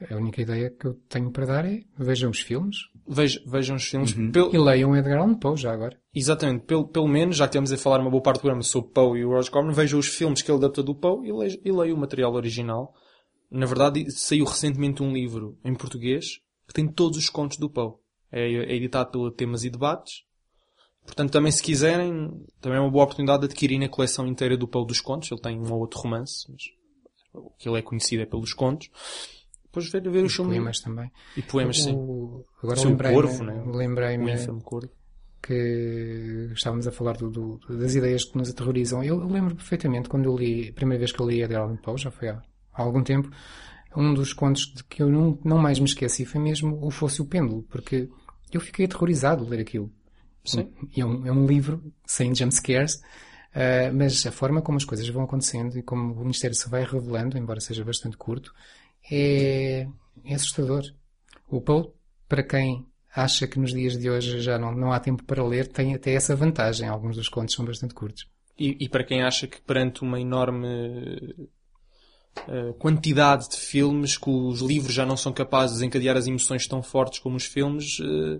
A única ideia que eu tenho para dar é vejam os filmes Vejam, vejam os filmes. Pelo- e leiam Edgar Allan Poe já agora. Exatamente, pelo, pelo menos, já que estamos a falar uma boa parte do programa sobre Poe e o Roger Corman, vejam os filmes que ele adapta do Poe e leio, e leio o material original. Na verdade, saiu recentemente um livro em português que tem todos os contos do Poe. É, é editado pela Temas e Debates. Portanto, também se quiserem, também é uma boa oportunidade de adquirirem a coleção inteira do Poe dos contos. Ele tem um ou outro romance, mas o que ele é conhecido é pelos contos. Depois ver, ver os filmes. Poemas também. E poemas, sim. O- Agora O seu lembrei-me Corvo, né? Corvo. que estávamos a falar do, do- das ideias que nos aterrorizam. Eu, eu lembro perfeitamente quando eu li, a primeira vez que eu li Edgar Allan Poe, já foi há, há algum tempo, um dos contos de que eu não, não mais me esqueci foi mesmo o Fosse o Pêndulo, porque eu fiquei aterrorizado de ler aquilo. Sim. É um, é um livro sem jumpscares, ah, mas a forma como as coisas vão acontecendo e como o mistério se vai revelando, embora seja bastante curto, é, é assustador. O Poe, para quem acha que nos dias de hoje já não, não há tempo para ler, tem até essa vantagem. Alguns dos contos são bastante curtos. E, e para quem acha que perante uma enorme eh, quantidade de filmes que os livros já não são capazes de desencadear as emoções tão fortes como os filmes, eh,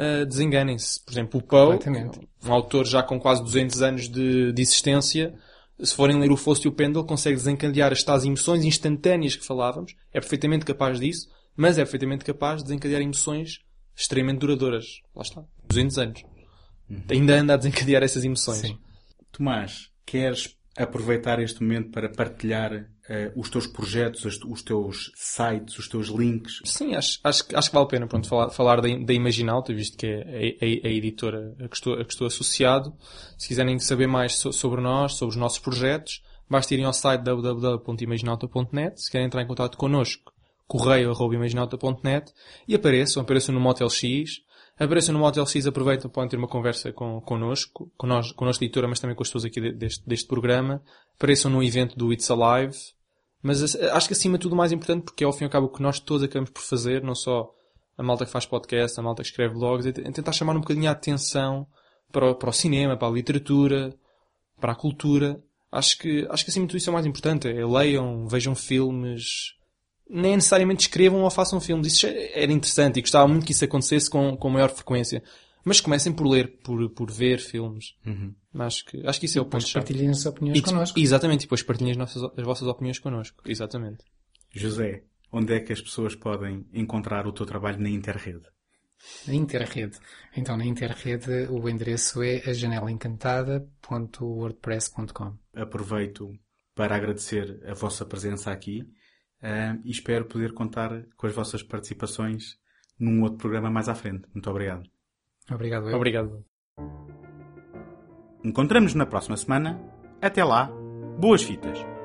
eh, desenganem-se. Por exemplo, o Poe, um autor já com quase 200 anos de, de existência, se forem ler o Fosso e o Pêndulo, consegue desencadear as tais emoções instantâneas que falávamos. É perfeitamente capaz disso, mas é perfeitamente capaz de desencadear emoções extremamente duradouras. Lá está. 200 anos. Ainda anda a desencadear essas emoções. Sim. Tomás, queres aproveitar este momento para partilhar eh, os teus projetos, os, os teus sites, os teus links? Sim, acho, acho, acho que vale a pena pronto, falar, falar da, da Imaginalta, visto que é a, a- a editora a que, estou, a que estou associado. Se quiserem saber mais so- sobre nós, sobre os nossos projetos, basta irem ao site www.imaginalta.net. Se querem entrar em contato connosco, correio.imaginalta.net e apareçam, apareçam no Motel X. Apareçam no Motel X, aproveitam, podem ter uma conversa com, connosco, com nós, connosco editora, mas também com as pessoas aqui de- deste, deste programa. Apareçam no evento do It's Alive. Mas eh, acho que acima de tudo o mais importante, porque é ao fim e ao cabo o que nós todos acabamos por fazer, não só a malta que faz podcast, a malta que escreve blogs, é é tentar chamar um bocadinho a atenção para o, para o cinema, para a literatura, para a cultura. Acho que, acho que acima de tudo isso é o mais importante. É leiam, vejam filmes, nem necessariamente escrevam ou façam filmes. Isso já era interessante e gostava muito que isso acontecesse com, com maior frequência. Mas comecem por ler, por, por ver filmes. Acho que, acho que isso é o ponto Depois partilhem as opiniões e, connosco. Exatamente, e depois partilhem as, nossas, as vossas opiniões connosco. Exatamente. José, onde é que as pessoas podem encontrar o teu trabalho na interrede? Na Interrede. Então, na Interrede, o endereço é a janelaencantada.wordpress.com. Aproveito para agradecer a vossa presença aqui ah, e espero poder contar com as vossas participações num outro programa mais à frente. Muito obrigado. Obrigado. eu. Obrigado. Encontramos na próxima semana. Até lá, boas fitas!